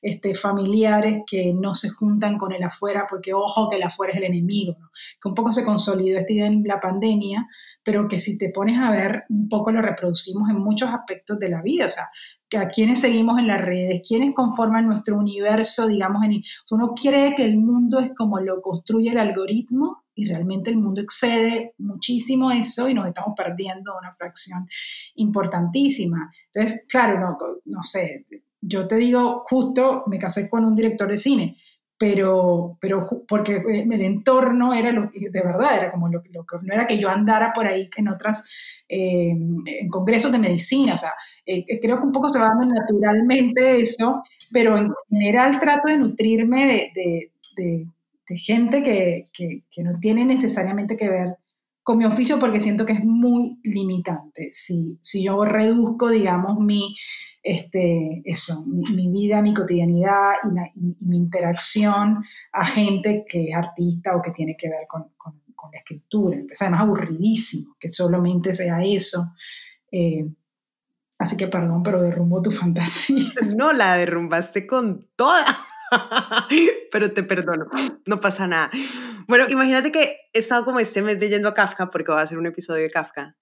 este, familiares que no se juntan con el afuera, porque ojo que el afuera es el enemigo, ¿no? que un poco se consolidó esta idea en la pandemia, pero que si te pones a ver, un poco lo reproducimos en muchos aspectos de la vida, o sea, que a quienes seguimos en las redes, quienes conforman nuestro universo, digamos, en, uno cree que el mundo es como lo construye el algoritmo y realmente el mundo excede muchísimo eso y nos estamos perdiendo una fracción importantísima. Entonces, claro, no, no sé, yo te digo, justo me casé con un director de cine, pero, pero porque eh, el entorno era lo, de verdad, era como lo, que no era que yo andara por ahí en otras, eh, en congresos de medicina, o sea, eh, creo que un poco se va dando naturalmente eso, pero en general trato de nutrirme de, gente que, que, que, no tiene necesariamente que ver con mi oficio porque siento que es muy limitante. Si, si yo reduzco, digamos, mi este, eso, mi, vida, mi cotidianidad y, mi interacción a gente que es artista o que tiene que ver con, la escritura. Es además aburridísimo que solamente sea eso. Eh, así que perdón, pero derrumbo tu fantasía. No, la derrumbaste con toda. pero te perdono, no pasa nada. Bueno, imagínate que he estado como este mes leyendo a Kafka porque va a hacer un episodio de Kafka.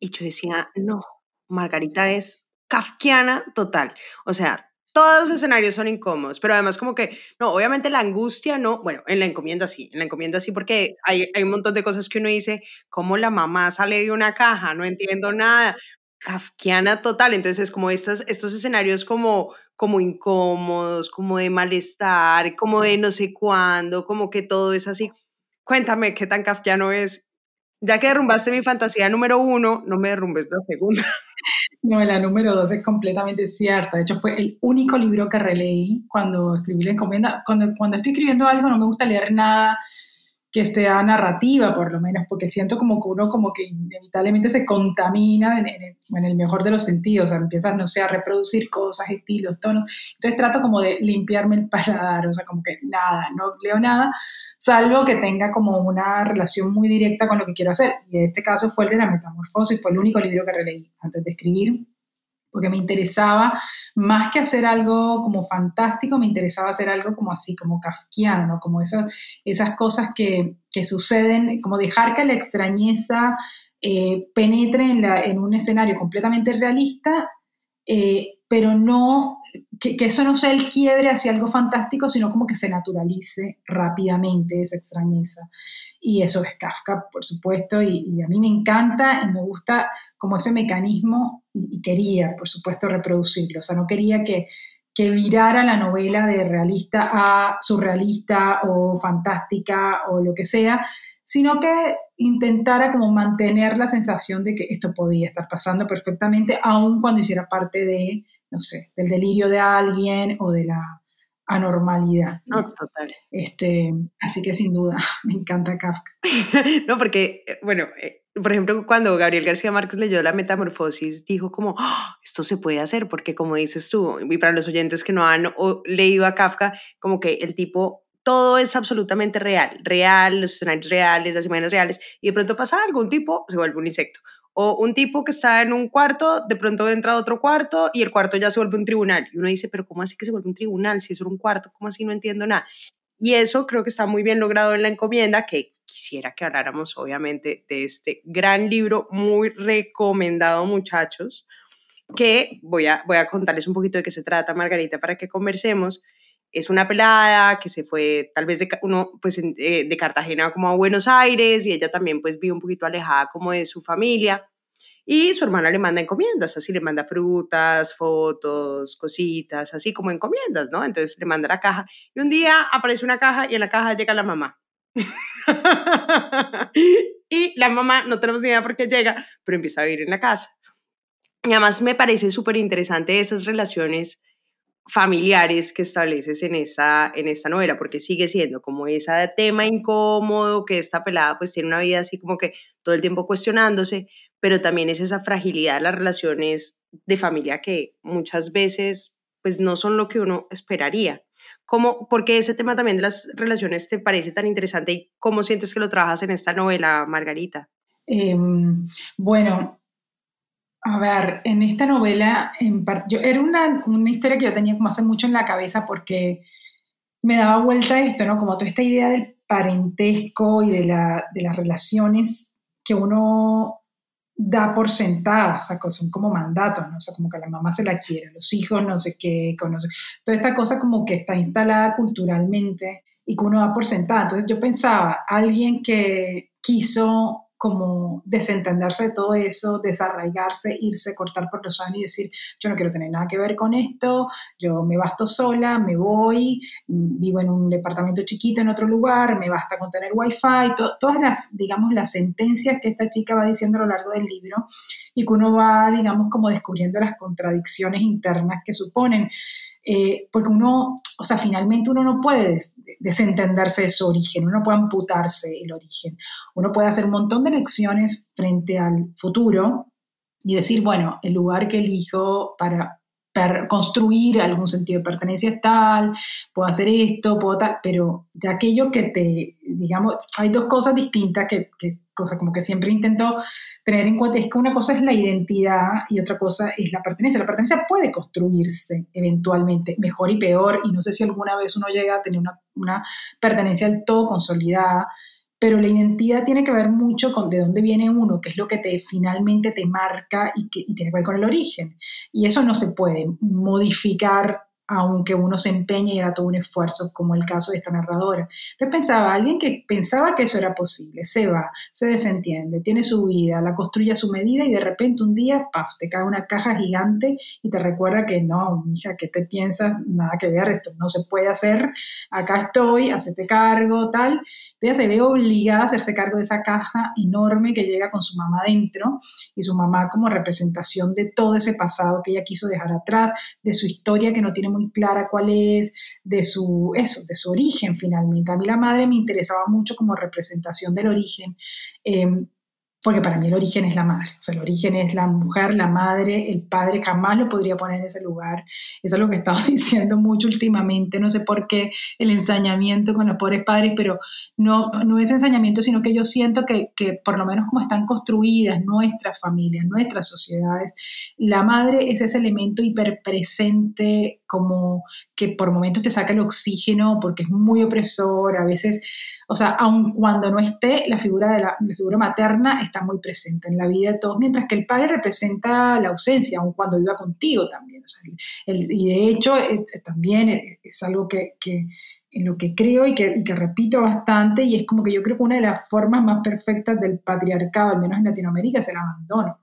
Y yo decía, no, Margarita es kafkiana total. O sea, todos los escenarios son incómodos, pero además como que, no, obviamente la angustia, no, bueno, en la encomienda sí, en la encomienda sí, porque hay, hay un montón de cosas que uno dice, como la mamá sale de una caja, no entiendo nada, kafkiana total, entonces es como estas, estos escenarios como, como incómodos, como de malestar, como de no sé cuándo, como que todo es así. Cuéntame qué tan kafkiano es. Ya que derrumbaste mi fantasía número uno, no me derrumbes la segunda. No, la número dos es completamente cierta. De hecho, fue el único libro que releí cuando escribí la encomienda. Cuando, cuando estoy escribiendo algo no me gusta leer nada que sea narrativa, por lo menos, porque siento como que uno como que inevitablemente se contamina en, en, el mejor de los sentidos, o sea, empiezas, no sé, a reproducir cosas, estilos, tonos. Entonces trato como de limpiarme el paladar, o sea, como que nada, no leo nada, salvo que tenga como una relación muy directa con lo que quiero hacer. Y en este caso fue el de la metamorfosis, fue el único libro que releí antes de escribir. Porque me interesaba, más que hacer algo como fantástico, me interesaba hacer algo como así, como kafkiano, como esas, esas cosas que, suceden, como dejar que la extrañeza eh, penetre en, un escenario completamente realista, eh, pero no, que, eso no sea el quiebre hacia algo fantástico, sino como que se naturalice rápidamente esa extrañeza. Y eso es Kafka, por supuesto, y, a mí me encanta y me gusta como ese mecanismo y, quería, por supuesto, reproducirlo, o sea, no quería que, que virara la novela de realista a surrealista o fantástica o lo que sea, sino que intentara como mantener la sensación de que esto podía estar pasando perfectamente, aun cuando hiciera parte de, no sé, del delirio de alguien o de la anormalidad. No, total. Este, así que sin duda, me encanta Kafka. no, porque, eh, bueno, eh, por ejemplo, cuando Gabriel García Márquez leyó La Metamorfosis, dijo como, ¡Ah! esto se puede hacer, porque como dices tú, y para los oyentes que no han leído a Kafka, como que el tipo todo es absolutamente real, real, los escenarios reales, las imágenes reales, y de pronto pasa algo, un tipo se vuelve un insecto, o un tipo que está en un cuarto, de pronto entra a otro cuarto y el cuarto ya se vuelve un tribunal. Y uno dice, pero ¿cómo así que se vuelve un tribunal si es un cuarto? ¿Cómo así? No entiendo nada. Y eso creo que está muy bien logrado en la encomienda, que quisiera que habláramos obviamente de este gran libro, muy recomendado muchachos, que voy a, voy a contarles un poquito de qué se trata, Margarita, para que conversemos. Es una pelada que se fue tal vez de, uno, pues, eh, de Cartagena como a Buenos Aires y ella también pues vive un poquito alejada como de su familia. Y su hermana le manda encomiendas, así le manda frutas, fotos, cositas, así como encomiendas, ¿no? Entonces le manda la caja. Y un día aparece una caja y en la caja llega la mamá. y la mamá, no tenemos ni idea por qué llega, pero empieza a vivir en la casa. Y además me parece súper interesante esas relaciones familiares que estableces en esta, en esta novela, porque sigue siendo como ese tema incómodo, que esta pelada pues tiene una vida así como que todo el tiempo cuestionándose, pero también es esa fragilidad de las relaciones de familia que muchas veces pues no son lo que uno esperaría. ¿Cómo, ¿Por qué ese tema también de las relaciones te parece tan interesante y cómo sientes que lo trabajas en esta novela, Margarita? Em, bueno, a ver, en esta novela, yo, era una, una, historia que yo tenía como hace mucho en la cabeza porque me daba vuelta esto, ¿no? Como toda esta idea del parentesco y de, la, de las relaciones que uno da por sentadas, o sea, son como mandatos, ¿no? O sea, como que la mamá se la quiere, los hijos no sé qué, conoce. Toda esta cosa como que está instalada culturalmente y que uno da por sentada. Entonces yo pensaba, alguien que quiso como desentenderse de todo eso, desarraigarse, irse, cortar por los años y decir, yo no quiero tener nada que ver con esto, yo me basto sola, me voy, vivo en un departamento chiquito en otro lugar, me basta con tener wifi, todas las, digamos, las sentencias que esta chica va diciendo a lo largo del libro y que uno va, digamos, como descubriendo las contradicciones internas que suponen. Eh, porque uno, o sea, finalmente uno no puede desentenderse de su origen, uno no puede amputarse el origen, uno puede hacer un montón de elecciones frente al futuro y decir, bueno, el lugar que elijo para construir algún sentido de pertenencia es tal, puedo hacer esto, puedo tal, pero de aquello que te, digamos, hay dos cosas distintas que, que cosa como que siempre intento tener en cuenta, es que una cosa es la identidad y otra cosa es la pertenencia. La pertenencia puede construirse eventualmente, mejor y peor, y no sé si alguna vez uno llega a tener una, una pertenencia del todo consolidada, pero la identidad tiene que ver mucho con de dónde viene uno, que es lo que te finalmente te marca y, que, y tiene que ver con el origen. Y eso no se puede modificar aunque uno se empeñe y haga todo un esfuerzo, como el caso de esta narradora. Yo pensaba, alguien que pensaba que eso era posible, se va, se desentiende, tiene su vida, la construye a su medida y de repente un día, paf, te cae una caja gigante y te recuerda que no, hija, ¿qué te piensas? Nada que ver, esto no se puede hacer, acá estoy, hacete cargo, tal. Ella se ve obligada a hacerse cargo de esa caja enorme que llega con su mamá dentro y su mamá como representación de todo ese pasado que ella quiso dejar atrás, de su historia que no tiene muy clara cuál es, de su, eso, de su origen finalmente. A mí la madre me interesaba mucho como representación del origen. Em, porque para mí el origen es la madre, o sea, el origen es la mujer, la madre, el padre jamás lo podría poner en ese lugar. Eso es lo que he estado diciendo mucho últimamente, no sé por qué el ensañamiento con los pobres padres, pero no, no es ensañamiento, sino que yo siento que, que por lo menos como están construidas nuestras familias, nuestras sociedades, la madre es ese elemento hiperpresente como que por momentos te saca el oxígeno porque es muy opresor, a veces o sea, aun cuando no esté, la figura de la, figura materna está muy presente en la vida de todos, mientras que el padre representa la ausencia, aun cuando viva contigo también. y de hecho, eh, eh, también es, algo que, en lo que creo y que, repito bastante, y es como que yo creo que una de las formas más perfectas del patriarcado, al menos en Latinoamérica, es el abandono.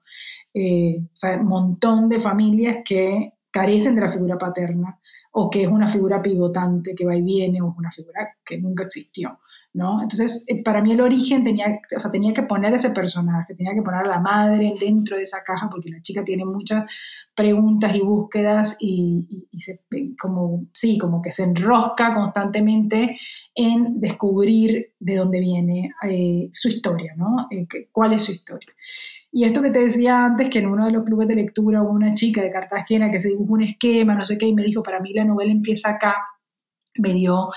Eh, o sea, un montón de familias que carecen de la figura paterna o que es una figura pivotante que va y viene o es una figura que nunca existió. ¿no? Entonces, eh, para mí el origen tenía, o sea, tenía que poner ese personaje, tenía que poner a la madre dentro de esa caja, porque la chica tiene muchas preguntas y búsquedas y, se, como, sí, como que se enrosca constantemente en descubrir de dónde viene eh, su historia, ¿no? Eh, ¿Cuál es su historia? Y esto que te decía antes, que en uno de los clubes de lectura hubo una chica de Cartagena que se dibujó un esquema, no sé qué, y me dijo, para mí la novela empieza acá, me dio,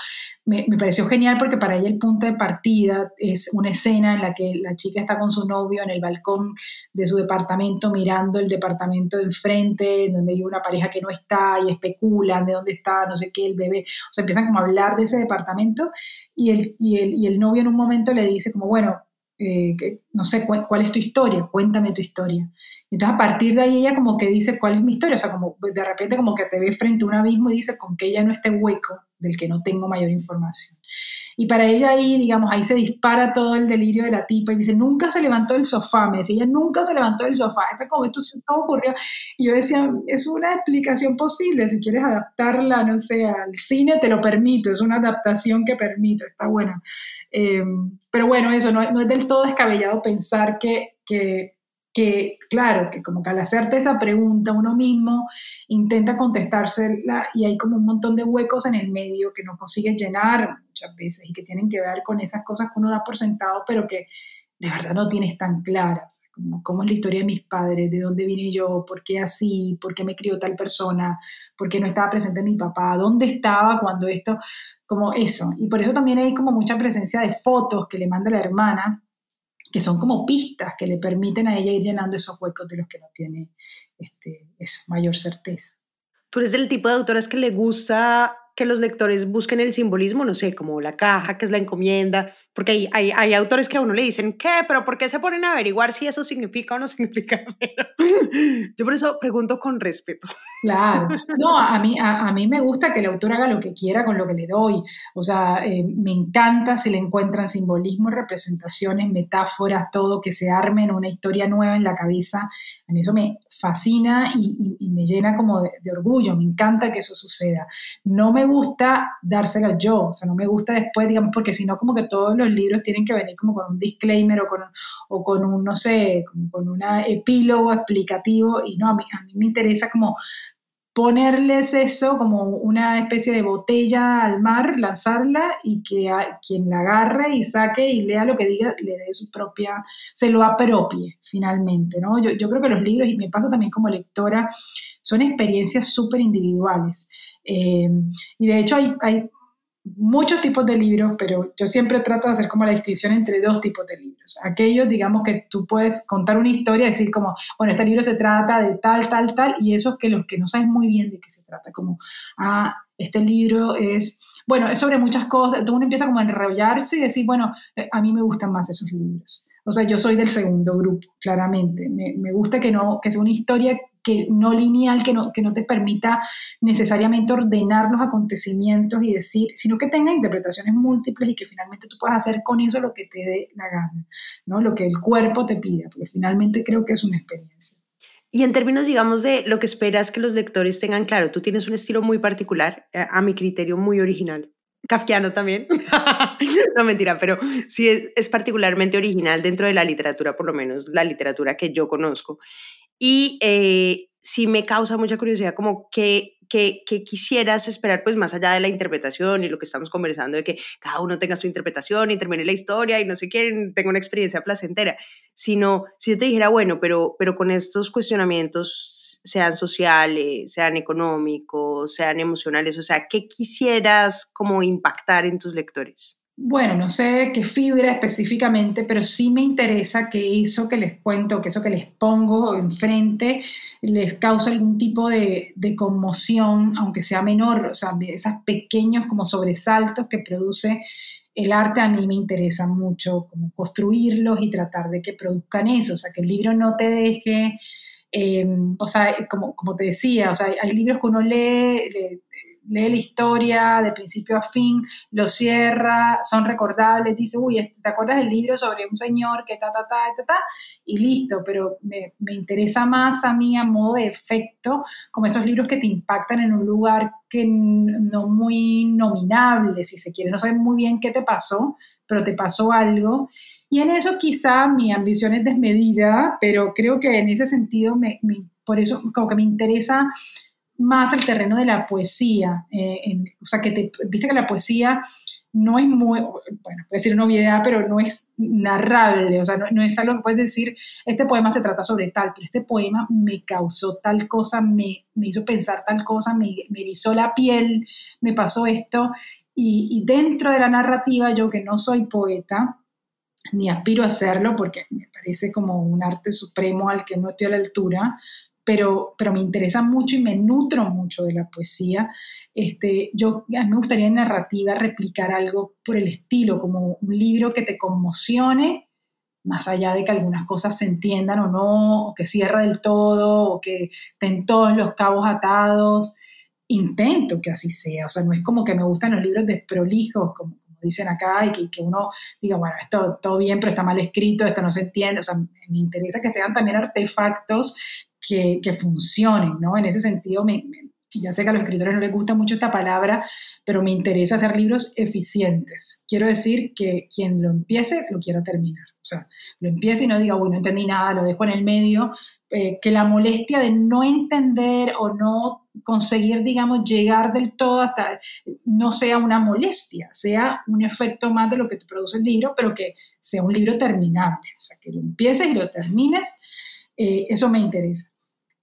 me, pareció genial porque para ella el punto de partida es una escena en la que la chica está con su novio en el balcón de su departamento mirando el departamento de enfrente, donde hay una pareja que no está y especulan de dónde está, no sé qué, el bebé. O sea, empiezan como a hablar de ese departamento y el, y el, y el novio en un momento le dice como, bueno, eh, no sé cuál es tu historia, cuéntame tu historia. Entonces a partir de ahí ella como que dice cuál es mi historia, o sea, como de repente como que te ve frente a un abismo y dice con que ella no esté hueco del que no tengo mayor información. Y para ella ahí, digamos, ahí se dispara todo el delirio de la tipa y dice, nunca se levantó del sofá, me decía, ella nunca se levantó del sofá, está como esto todo ocurrió. Y yo decía, es una explicación posible, si quieres adaptarla, no sé, al cine te lo permito, es una adaptación que permito, está buena. Em, pero bueno, eso no, no, es del todo descabellado pensar que, que que, claro, que como que al hacerte esa pregunta uno mismo intenta contestársela y hay como un montón de huecos en el medio que no consigue llenar muchas veces y que tienen que ver con esas cosas que uno da por sentado, pero que de verdad no tienes tan claras. Como, cómo es la historia de mis padres, de dónde vine yo, por qué así, por qué me crió tal persona, por qué no estaba presente mi papá, dónde estaba cuando esto, como eso. Y por eso también hay como mucha presencia de fotos que le manda la hermana, que son como pistas que le permiten a ella ir llenando esos huecos de los que no tiene este, mayor certeza. ¿Tú eres del tipo de autores que le gusta que los lectores busquen el simbolismo, no sé, como la caja, que es la encomienda, porque hay, hay, hay, autores que a uno le dicen, ¿qué? ¿Pero por qué se ponen a averiguar si eso significa o no significa? yo por eso pregunto con respeto. Claro, no, a mí, a, mí me gusta que el autor haga lo que quiera con lo que le doy, o sea, eh, me encanta si le encuentran simbolismo, representaciones, metáforas, todo, que se arme en una historia nueva en la cabeza, a mí eso me fascina y, me llena como de, de orgullo, me encanta que eso suceda. No me gusta dársela yo, o sea, no me gusta después, digamos, porque si no, como que todos los libros tienen que venir como con un disclaimer o con, o con un, no sé, con un epílogo explicativo, y no, a mí, a mí me interesa como ponerles eso como una especie de botella al mar, lanzarla y que quien la agarre y saque y lea lo que diga, le dé su propia, se lo apropie finalmente, ¿no? Yo, yo creo que los libros, y me pasa también como lectora, son experiencias súper individuales. Eh, y de hecho hay, hay, muchos tipos de libros, pero yo siempre trato de hacer como la distinción entre dos tipos de libros. Aquellos, digamos, que tú puedes contar una historia, decir como, bueno, este libro se trata de tal, tal, tal, y esos que los que no saben muy bien de qué se trata, como, ah, este libro es, bueno, es sobre muchas cosas, todo uno empieza como a enrollarse y decir, bueno, eh, a mí me gustan más esos libros. O sea, yo soy del segundo grupo, claramente. Me, me gusta que, no, que sea una historia que no lineal, que no, que no te permita necesariamente ordenar los acontecimientos y decir, sino que tenga interpretaciones múltiples y que finalmente tú puedas hacer con eso lo que te dé la gana, ¿no? lo que el cuerpo te pida, porque finalmente creo que es una experiencia. Y en términos, digamos, de lo que esperas que los lectores tengan claro, tú tienes un estilo muy particular, eh, a mi criterio muy original. Kafkiano también. no mentira, pero sí es, es, particularmente original dentro de la literatura, por lo menos la literatura que yo conozco. Y eh, sí me causa mucha curiosidad como qué, ¿qué, quisieras esperar pues más allá de la interpretación y lo que estamos conversando de que cada uno tenga su interpretación y termine la historia y no sé quién tenga una experiencia placentera? Sino, si yo te dijera, bueno, pero, pero con estos cuestionamientos, sean sociales, sean económicos, sean emocionales, o sea, ¿qué quisieras como impactar en tus lectores? Bueno, no sé qué fibra específicamente, pero sí me interesa que eso que les cuento, que eso que les pongo enfrente, les cause algún tipo de, conmoción, aunque sea menor, o sea, esos pequeños como sobresaltos que produce el arte a mí me interesa mucho, como construirlos y tratar de que produzcan eso, o sea, que el libro no te deje... Eh, o sea, como, como, te decía, o sea, hay, libros que uno lee, lee la historia de principio a fin, lo cierra, son recordables, dice, uy, este, ¿te acuerdas del libro sobre un señor que ta, ta, ta, ta, ta? Y listo, pero me, me interesa más a mí a modo de efecto, como esos libros que te impactan en un lugar que no muy nominable, si se quiere, no sabes muy bien qué te pasó, pero te pasó algo. Y en eso quizá mi ambición es desmedida, pero creo que en ese sentido, me, por eso como que me interesa más el terreno de la poesía. Eh, o sea, que te, viste que la poesía no es muy, bueno, puede decir una obviedad, pero no es narrable, o sea, no, es algo que puedes decir, este poema se trata sobre tal, pero este poema me causó tal cosa, me, me hizo pensar tal cosa, me, me, erizó la piel, me pasó esto, y, y dentro de la narrativa, yo que no soy poeta, ni aspiro a hacerlo porque me parece como un arte supremo al que no estoy a la altura, pero, pero me interesa mucho y me nutro mucho de la poesía. Este, yo, a mí me gustaría en narrativa replicar algo por el estilo, como un libro que te conmocione, más allá de que algunas cosas se entiendan o no, o que cierra del todo, o que ten todos los cabos atados. Intento que así sea, o sea, no es como que me gustan los libros desprolijos, como, dicen acá, y que, que, uno diga, bueno, esto todo bien, pero está mal escrito, esto no se entiende, o sea, me interesa que sean también artefactos que, funcionen, ¿no? En ese sentido, ya sé que a los escritores no les gusta mucho esta palabra, pero me interesa hacer libros eficientes. Quiero decir que quien lo empiece, lo quiera terminar. O sea, lo empiece y no diga, uy, no entendí nada, lo dejo en el medio. Eh, que la molestia de no entender o no conseguir, digamos, llegar del todo hasta, no sea una molestia, sea un efecto más de lo que te produce el libro, pero que sea un libro terminable. O sea, que lo empieces y lo termines. Eh, eso me interesa.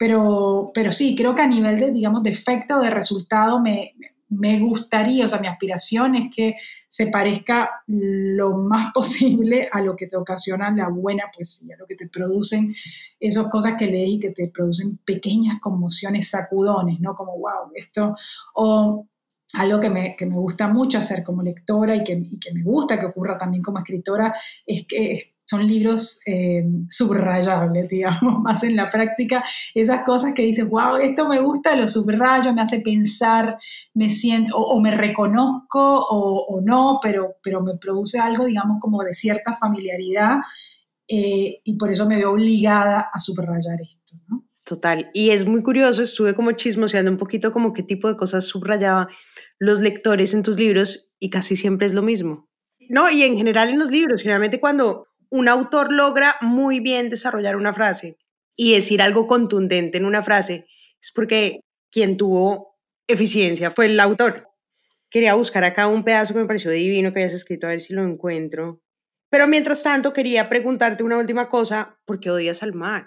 Pero, pero sí, creo que a nivel de, digamos, de efecto, de resultado, me, me gustaría, o sea, mi aspiración es que se parezca lo más posible a lo que te ocasiona la buena poesía, lo que te producen esas cosas que lees y que te producen pequeñas conmociones, sacudones, ¿no? Como, wow, esto, o algo que me, que me gusta mucho hacer como lectora y que, y que, me gusta que ocurra también como escritora, es que son libros eh, subrayables, digamos, más en la práctica, esas cosas que dices, wow, esto me gusta, lo subrayo, me hace pensar, me siento, o, me reconozco o, no, pero, pero me produce algo, digamos, como de cierta familiaridad eh, y por eso me veo obligada a subrayar esto, ¿no? Total, y es muy curioso, estuve como chismoseando un poquito como qué tipo de cosas subrayaba los lectores en tus libros y casi siempre es lo mismo. No, y en general en los libros, generalmente cuando un autor logra muy bien desarrollar una frase y decir algo contundente en una frase, es porque quien tuvo eficiencia fue el autor. Quería buscar acá un pedazo que me pareció divino que habías escrito, a ver si lo encuentro. Pero mientras tanto, quería preguntarte una última cosa, ¿por qué odias al mar?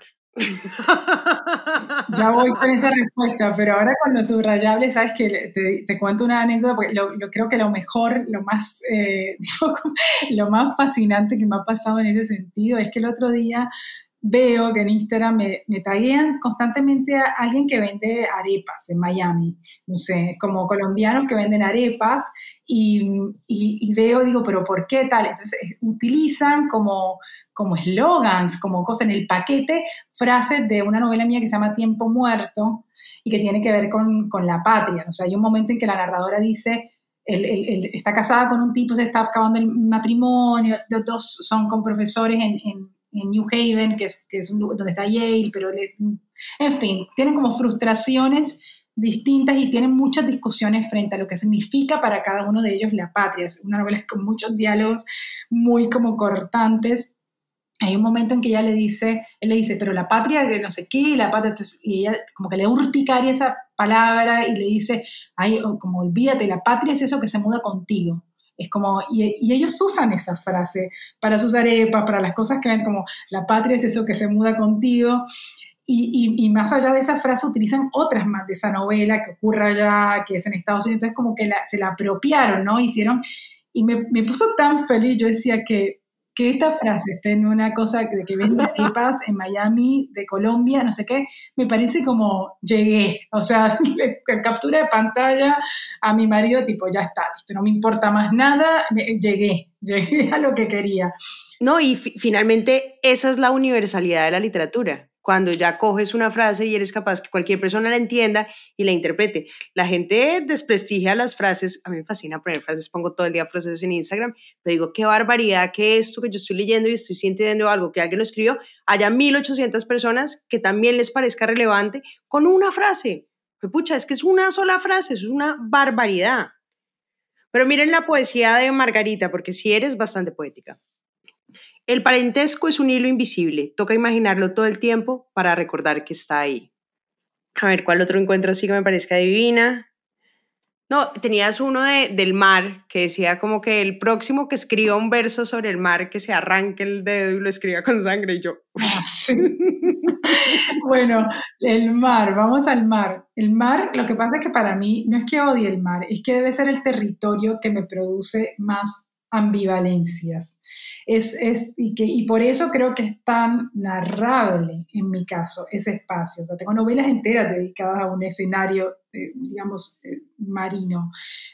Ya voy con esa respuesta, pero ahora con lo subrayable, sabes que te, te cuento una anécdota, porque lo, creo que lo mejor, lo más, eh, lo más fascinante que me ha pasado en ese sentido es que el otro día veo que en Instagram me, me taguean constantemente a alguien que vende arepas en Miami, no sé, como colombianos que venden arepas y, y, veo, digo, pero ¿por qué tal? Entonces eh, utilizan como como eslogans, como cosas en el paquete, frases de una novela mía que se llama Tiempo Muerto y que tiene que ver con, con la patria. O sea, hay un momento en que la narradora dice, está casada con un tipo, se está acabando el matrimonio, los dos son con profesores en, en en New Haven, que es, que es donde está Yale, pero en fin, tienen como frustraciones distintas y tienen muchas discusiones frente a lo que significa para cada uno de ellos la patria. Es una novela con muchos diálogos muy como cortantes hay un momento en que ella le dice, él le dice, pero la patria, que no sé qué, la patria, y ella como que le urticaria esa palabra y le dice, ay, como olvídate, la patria es eso que se muda contigo. Es como, y, ellos usan esa frase para sus arepas, para las cosas que ven como, la patria es eso que se muda contigo. Y, y, más allá de esa frase utilizan otras más de esa novela que ocurre allá, que es en Estados Unidos, entonces como que se la apropiaron, ¿no? Hicieron, y me, me puso tan feliz, yo decía que que esta frase esté en una cosa de que vende arepas en Miami, de Colombia, no sé qué, me parece como llegué, o sea, captura de pantalla a mi marido, tipo, ya está, listo, no me importa más nada, llegué, llegué a lo que quería. No, y finalmente esa es la universalidad de la literatura cuando ya coges una frase y eres capaz que cualquier persona la entienda y la interprete. La gente desprestigia las frases, a mí me fascina poner frases, pongo todo el día frases en Instagram, pero digo, qué barbaridad que esto que yo estoy leyendo y estoy sintiendo algo que alguien lo escribió, haya 1800 personas que también les parezca relevante con una frase. pucha, es que es una sola frase, es una barbaridad. Pero miren la poesía de Margarita, porque sí eres bastante poética. El parentesco es un hilo invisible, toca imaginarlo todo el tiempo para recordar que está ahí. A ver, ¿cuál otro encuentro así que me parezca divina? No, tenías uno de, del mar que decía como que el próximo que escriba un verso sobre el mar que se arranque el dedo y lo escriba con sangre y yo. Ah, bueno, el mar, vamos al mar. El mar, lo que pasa es que para mí no es que odie el mar, es que debe ser el territorio que me produce más ambivalencias. Es, es, y, que, y por eso creo que es tan narrable en mi caso ese espacio. tengo novelas enteras dedicadas a un escenario, eh, digamos, eh, marino.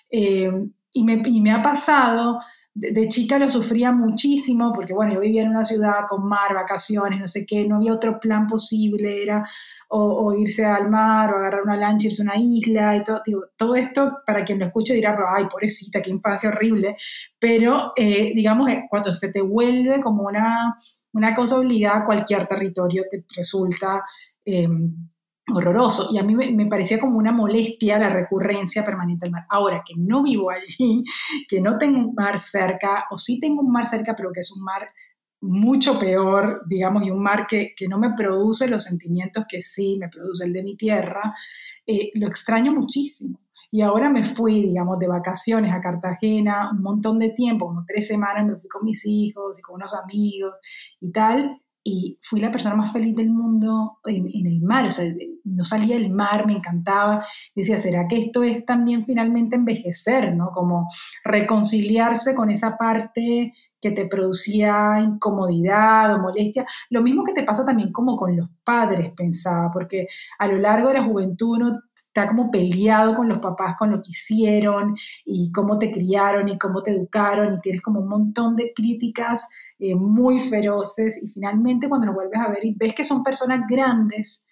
Eh, y, me, y me ha pasado de, chica lo sufría muchísimo porque, bueno, yo vivía en una ciudad con mar, vacaciones, no sé qué, no había otro plan posible, era o, irse al mar o agarrar una lancha, irse a una isla y todo. todo esto, para quien lo escuche, dirá, pero, ay, pobrecita, qué infancia horrible. Pero, eh, digamos, eh, cuando se te vuelve como una, una cosa obligada, cualquier territorio te resulta... Em, horroroso. Y a mí me, parecía como una molestia la recurrencia permanente al mar. Ahora que no vivo allí, que no tengo un mar cerca, o sí tengo un mar cerca, pero que es un mar mucho peor, digamos, y un mar que, no me produce los sentimientos que sí me produce el de mi tierra, eh, lo extraño muchísimo. Y ahora me fui, digamos, de vacaciones a Cartagena un montón de tiempo, como tres semanas, me fui con mis hijos y con unos amigos y tal, y fui la persona más feliz del mundo en, el mar, o sea, no salía del mar, me encantaba, decía, ¿será que esto es también finalmente envejecer, ¿no? Como reconciliarse con esa parte que te producía incomodidad o molestia, lo mismo que te pasa también como con los padres, pensaba, porque a lo largo de la juventud uno está como peleado con los papás, con lo que hicieron y cómo te criaron y cómo te educaron y tienes como un montón de críticas eh, muy feroces y finalmente cuando lo vuelves a ver y ves que son personas grandes,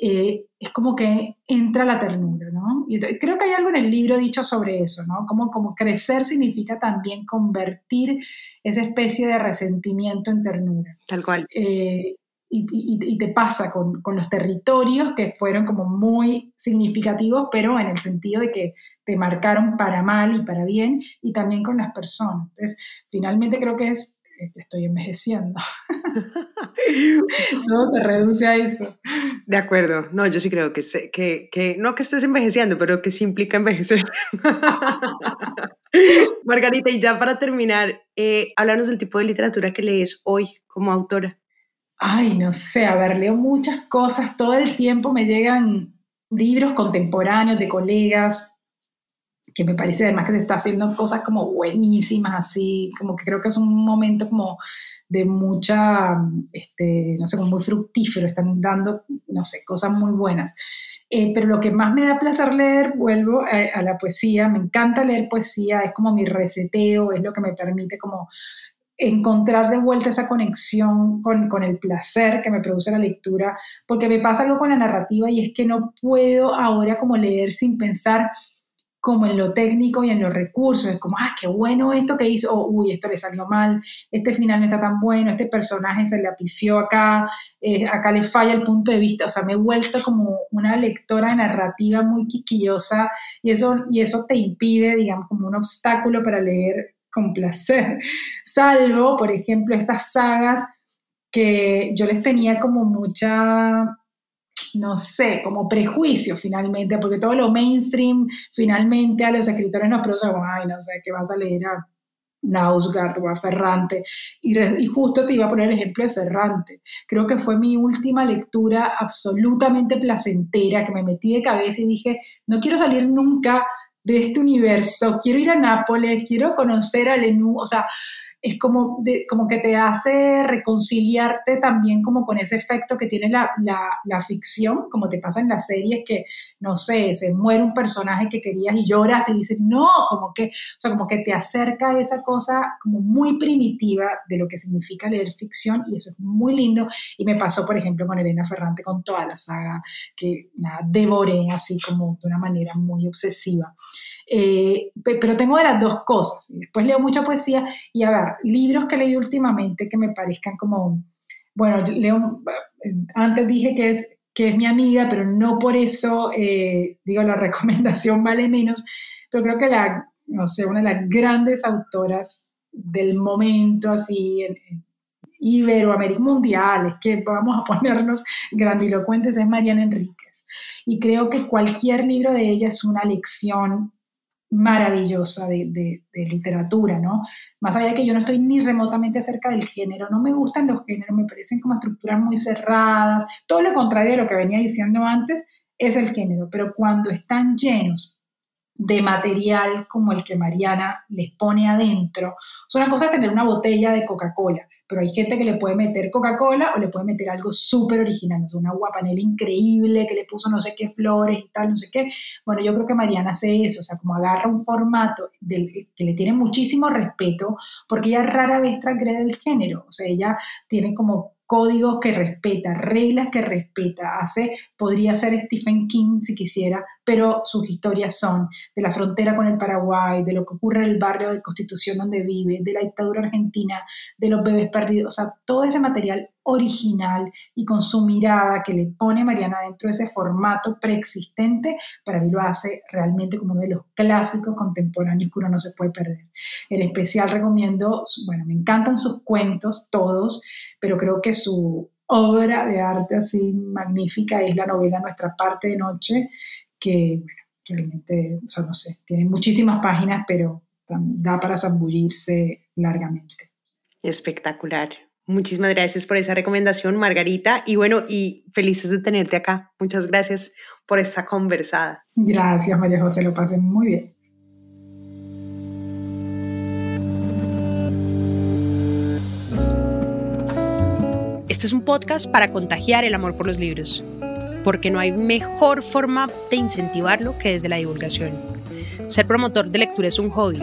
eh, es como que entra la ternura, ¿no? Y creo que hay algo en el libro dicho sobre eso, ¿no? Como, como crecer significa también convertir esa especie de resentimiento en ternura. Tal cual. Eh, y, te pasa con, los territorios que fueron como muy significativos, pero en el sentido de que te marcaron para mal y para bien, y también con las personas. Entonces, finalmente creo que es, que estoy envejeciendo. Todo se reduce a eso. De acuerdo, no, yo sí creo que, que, que no que estés envejeciendo, pero que sí implica envejecer. Margarita, y ya para terminar, eh, háblanos del tipo de literatura que lees hoy como autora. Ay, no sé, a ver, leo muchas cosas, todo el tiempo me llegan libros contemporáneos de colegas, que me parece además que se está haciendo cosas como buenísimas, así, como que creo que es un momento como de mucha, este, no sé, como muy fructífero, están dando, no sé, cosas muy buenas. Eh, pero lo que más me da placer leer, vuelvo a, a, la poesía, me encanta leer poesía, es como mi reseteo, es lo que me permite como encontrar de vuelta esa conexión con, con, el placer que me produce la lectura, porque me pasa algo con la narrativa y es que no puedo ahora como leer sin pensar como en lo técnico y en los recursos, es como, ah, qué bueno esto que hizo, o, uy, esto le salió mal, este final no está tan bueno, este personaje se le apifió acá, eh, acá le falla el punto de vista, o sea, me he vuelto como una lectora de narrativa muy quisquillosa y eso, y eso te impide, digamos, como un obstáculo para leer con placer, salvo, por ejemplo, estas sagas que yo les tenía como mucha no sé, como prejuicio finalmente, porque todo lo mainstream finalmente a los escritores nos produce ay, no sé, ¿qué vas a leer a Nausgard o a Ferrante? Y, y, justo te iba a poner el ejemplo de Ferrante. Creo que fue mi última lectura absolutamente placentera, que me metí de cabeza y dije, no quiero salir nunca de este universo, quiero ir a Nápoles, quiero conocer a Lenú, o sea, es como, como que te hace reconciliarte también como con ese efecto que tiene la, la, ficción, como te pasa en las series que, no sé, se muere un personaje que querías y lloras y dices, no, como que, o sea, como que te acerca a esa cosa como muy primitiva de lo que significa leer ficción y eso es muy lindo y me pasó, por ejemplo, con Elena Ferrante con toda la saga que nada, devoré así como de una manera muy obsesiva. Eh, pero tengo de las dos cosas. Después leo mucha poesía y a ver, libros que leí últimamente que me parezcan como, bueno, leo, antes dije que es, que es mi amiga, pero no por eso, eh, digo, la recomendación vale menos, pero creo que la, no sé, una de las grandes autoras del momento, así, en, en Iberoamérica mundial, es que vamos a ponernos grandilocuentes, es Mariana Enríquez. Y creo que cualquier libro de ella es una lección maravillosa de, literatura, ¿no? Más allá de que yo no estoy ni remotamente cerca del género, no me gustan los géneros, me parecen como estructuras muy cerradas, todo lo contrario de lo que venía diciendo antes es el género, pero cuando están llenos de material como el que Mariana les pone adentro. Es una cosa tener una botella de Coca-Cola, pero hay gente que le puede meter Coca-Cola o le puede meter algo súper original, o sea, una guapanela increíble que le puso no sé qué flores y tal, no sé qué. Bueno, yo creo que Mariana hace eso, o sea, como agarra un formato que le tiene muchísimo respeto, porque ella rara vez transgrede el género, o sea, ella tiene como códigos que respeta, reglas que respeta. Hace, podría ser Stephen King si quisiera, pero sus historias son de la frontera con el Paraguay, de lo que ocurre en el barrio de Constitución donde vive, de la dictadura argentina, de los bebés perdidos, o sea, todo ese material original y con su mirada que le pone Mariana dentro de ese formato preexistente, para mí lo hace realmente como uno de los clásicos contemporáneos que uno no se puede perder. En especial recomiendo, bueno, me encantan sus cuentos, todos, pero creo que su obra de arte así magnífica es la novela Nuestra parte de noche, que, realmente, o sea, no sé, tiene muchísimas páginas, pero da para zambullirse largamente. Espectacular. Muchísimas gracias por esa recomendación, Margarita. Y bueno, y felices de tenerte acá. Muchas gracias por esta conversada. Gracias, María José, lo pasé muy bien. Este es un podcast para contagiar el amor por los libros, porque no hay mejor forma de incentivarlo que desde la divulgación. Ser promotor de lectura es un hobby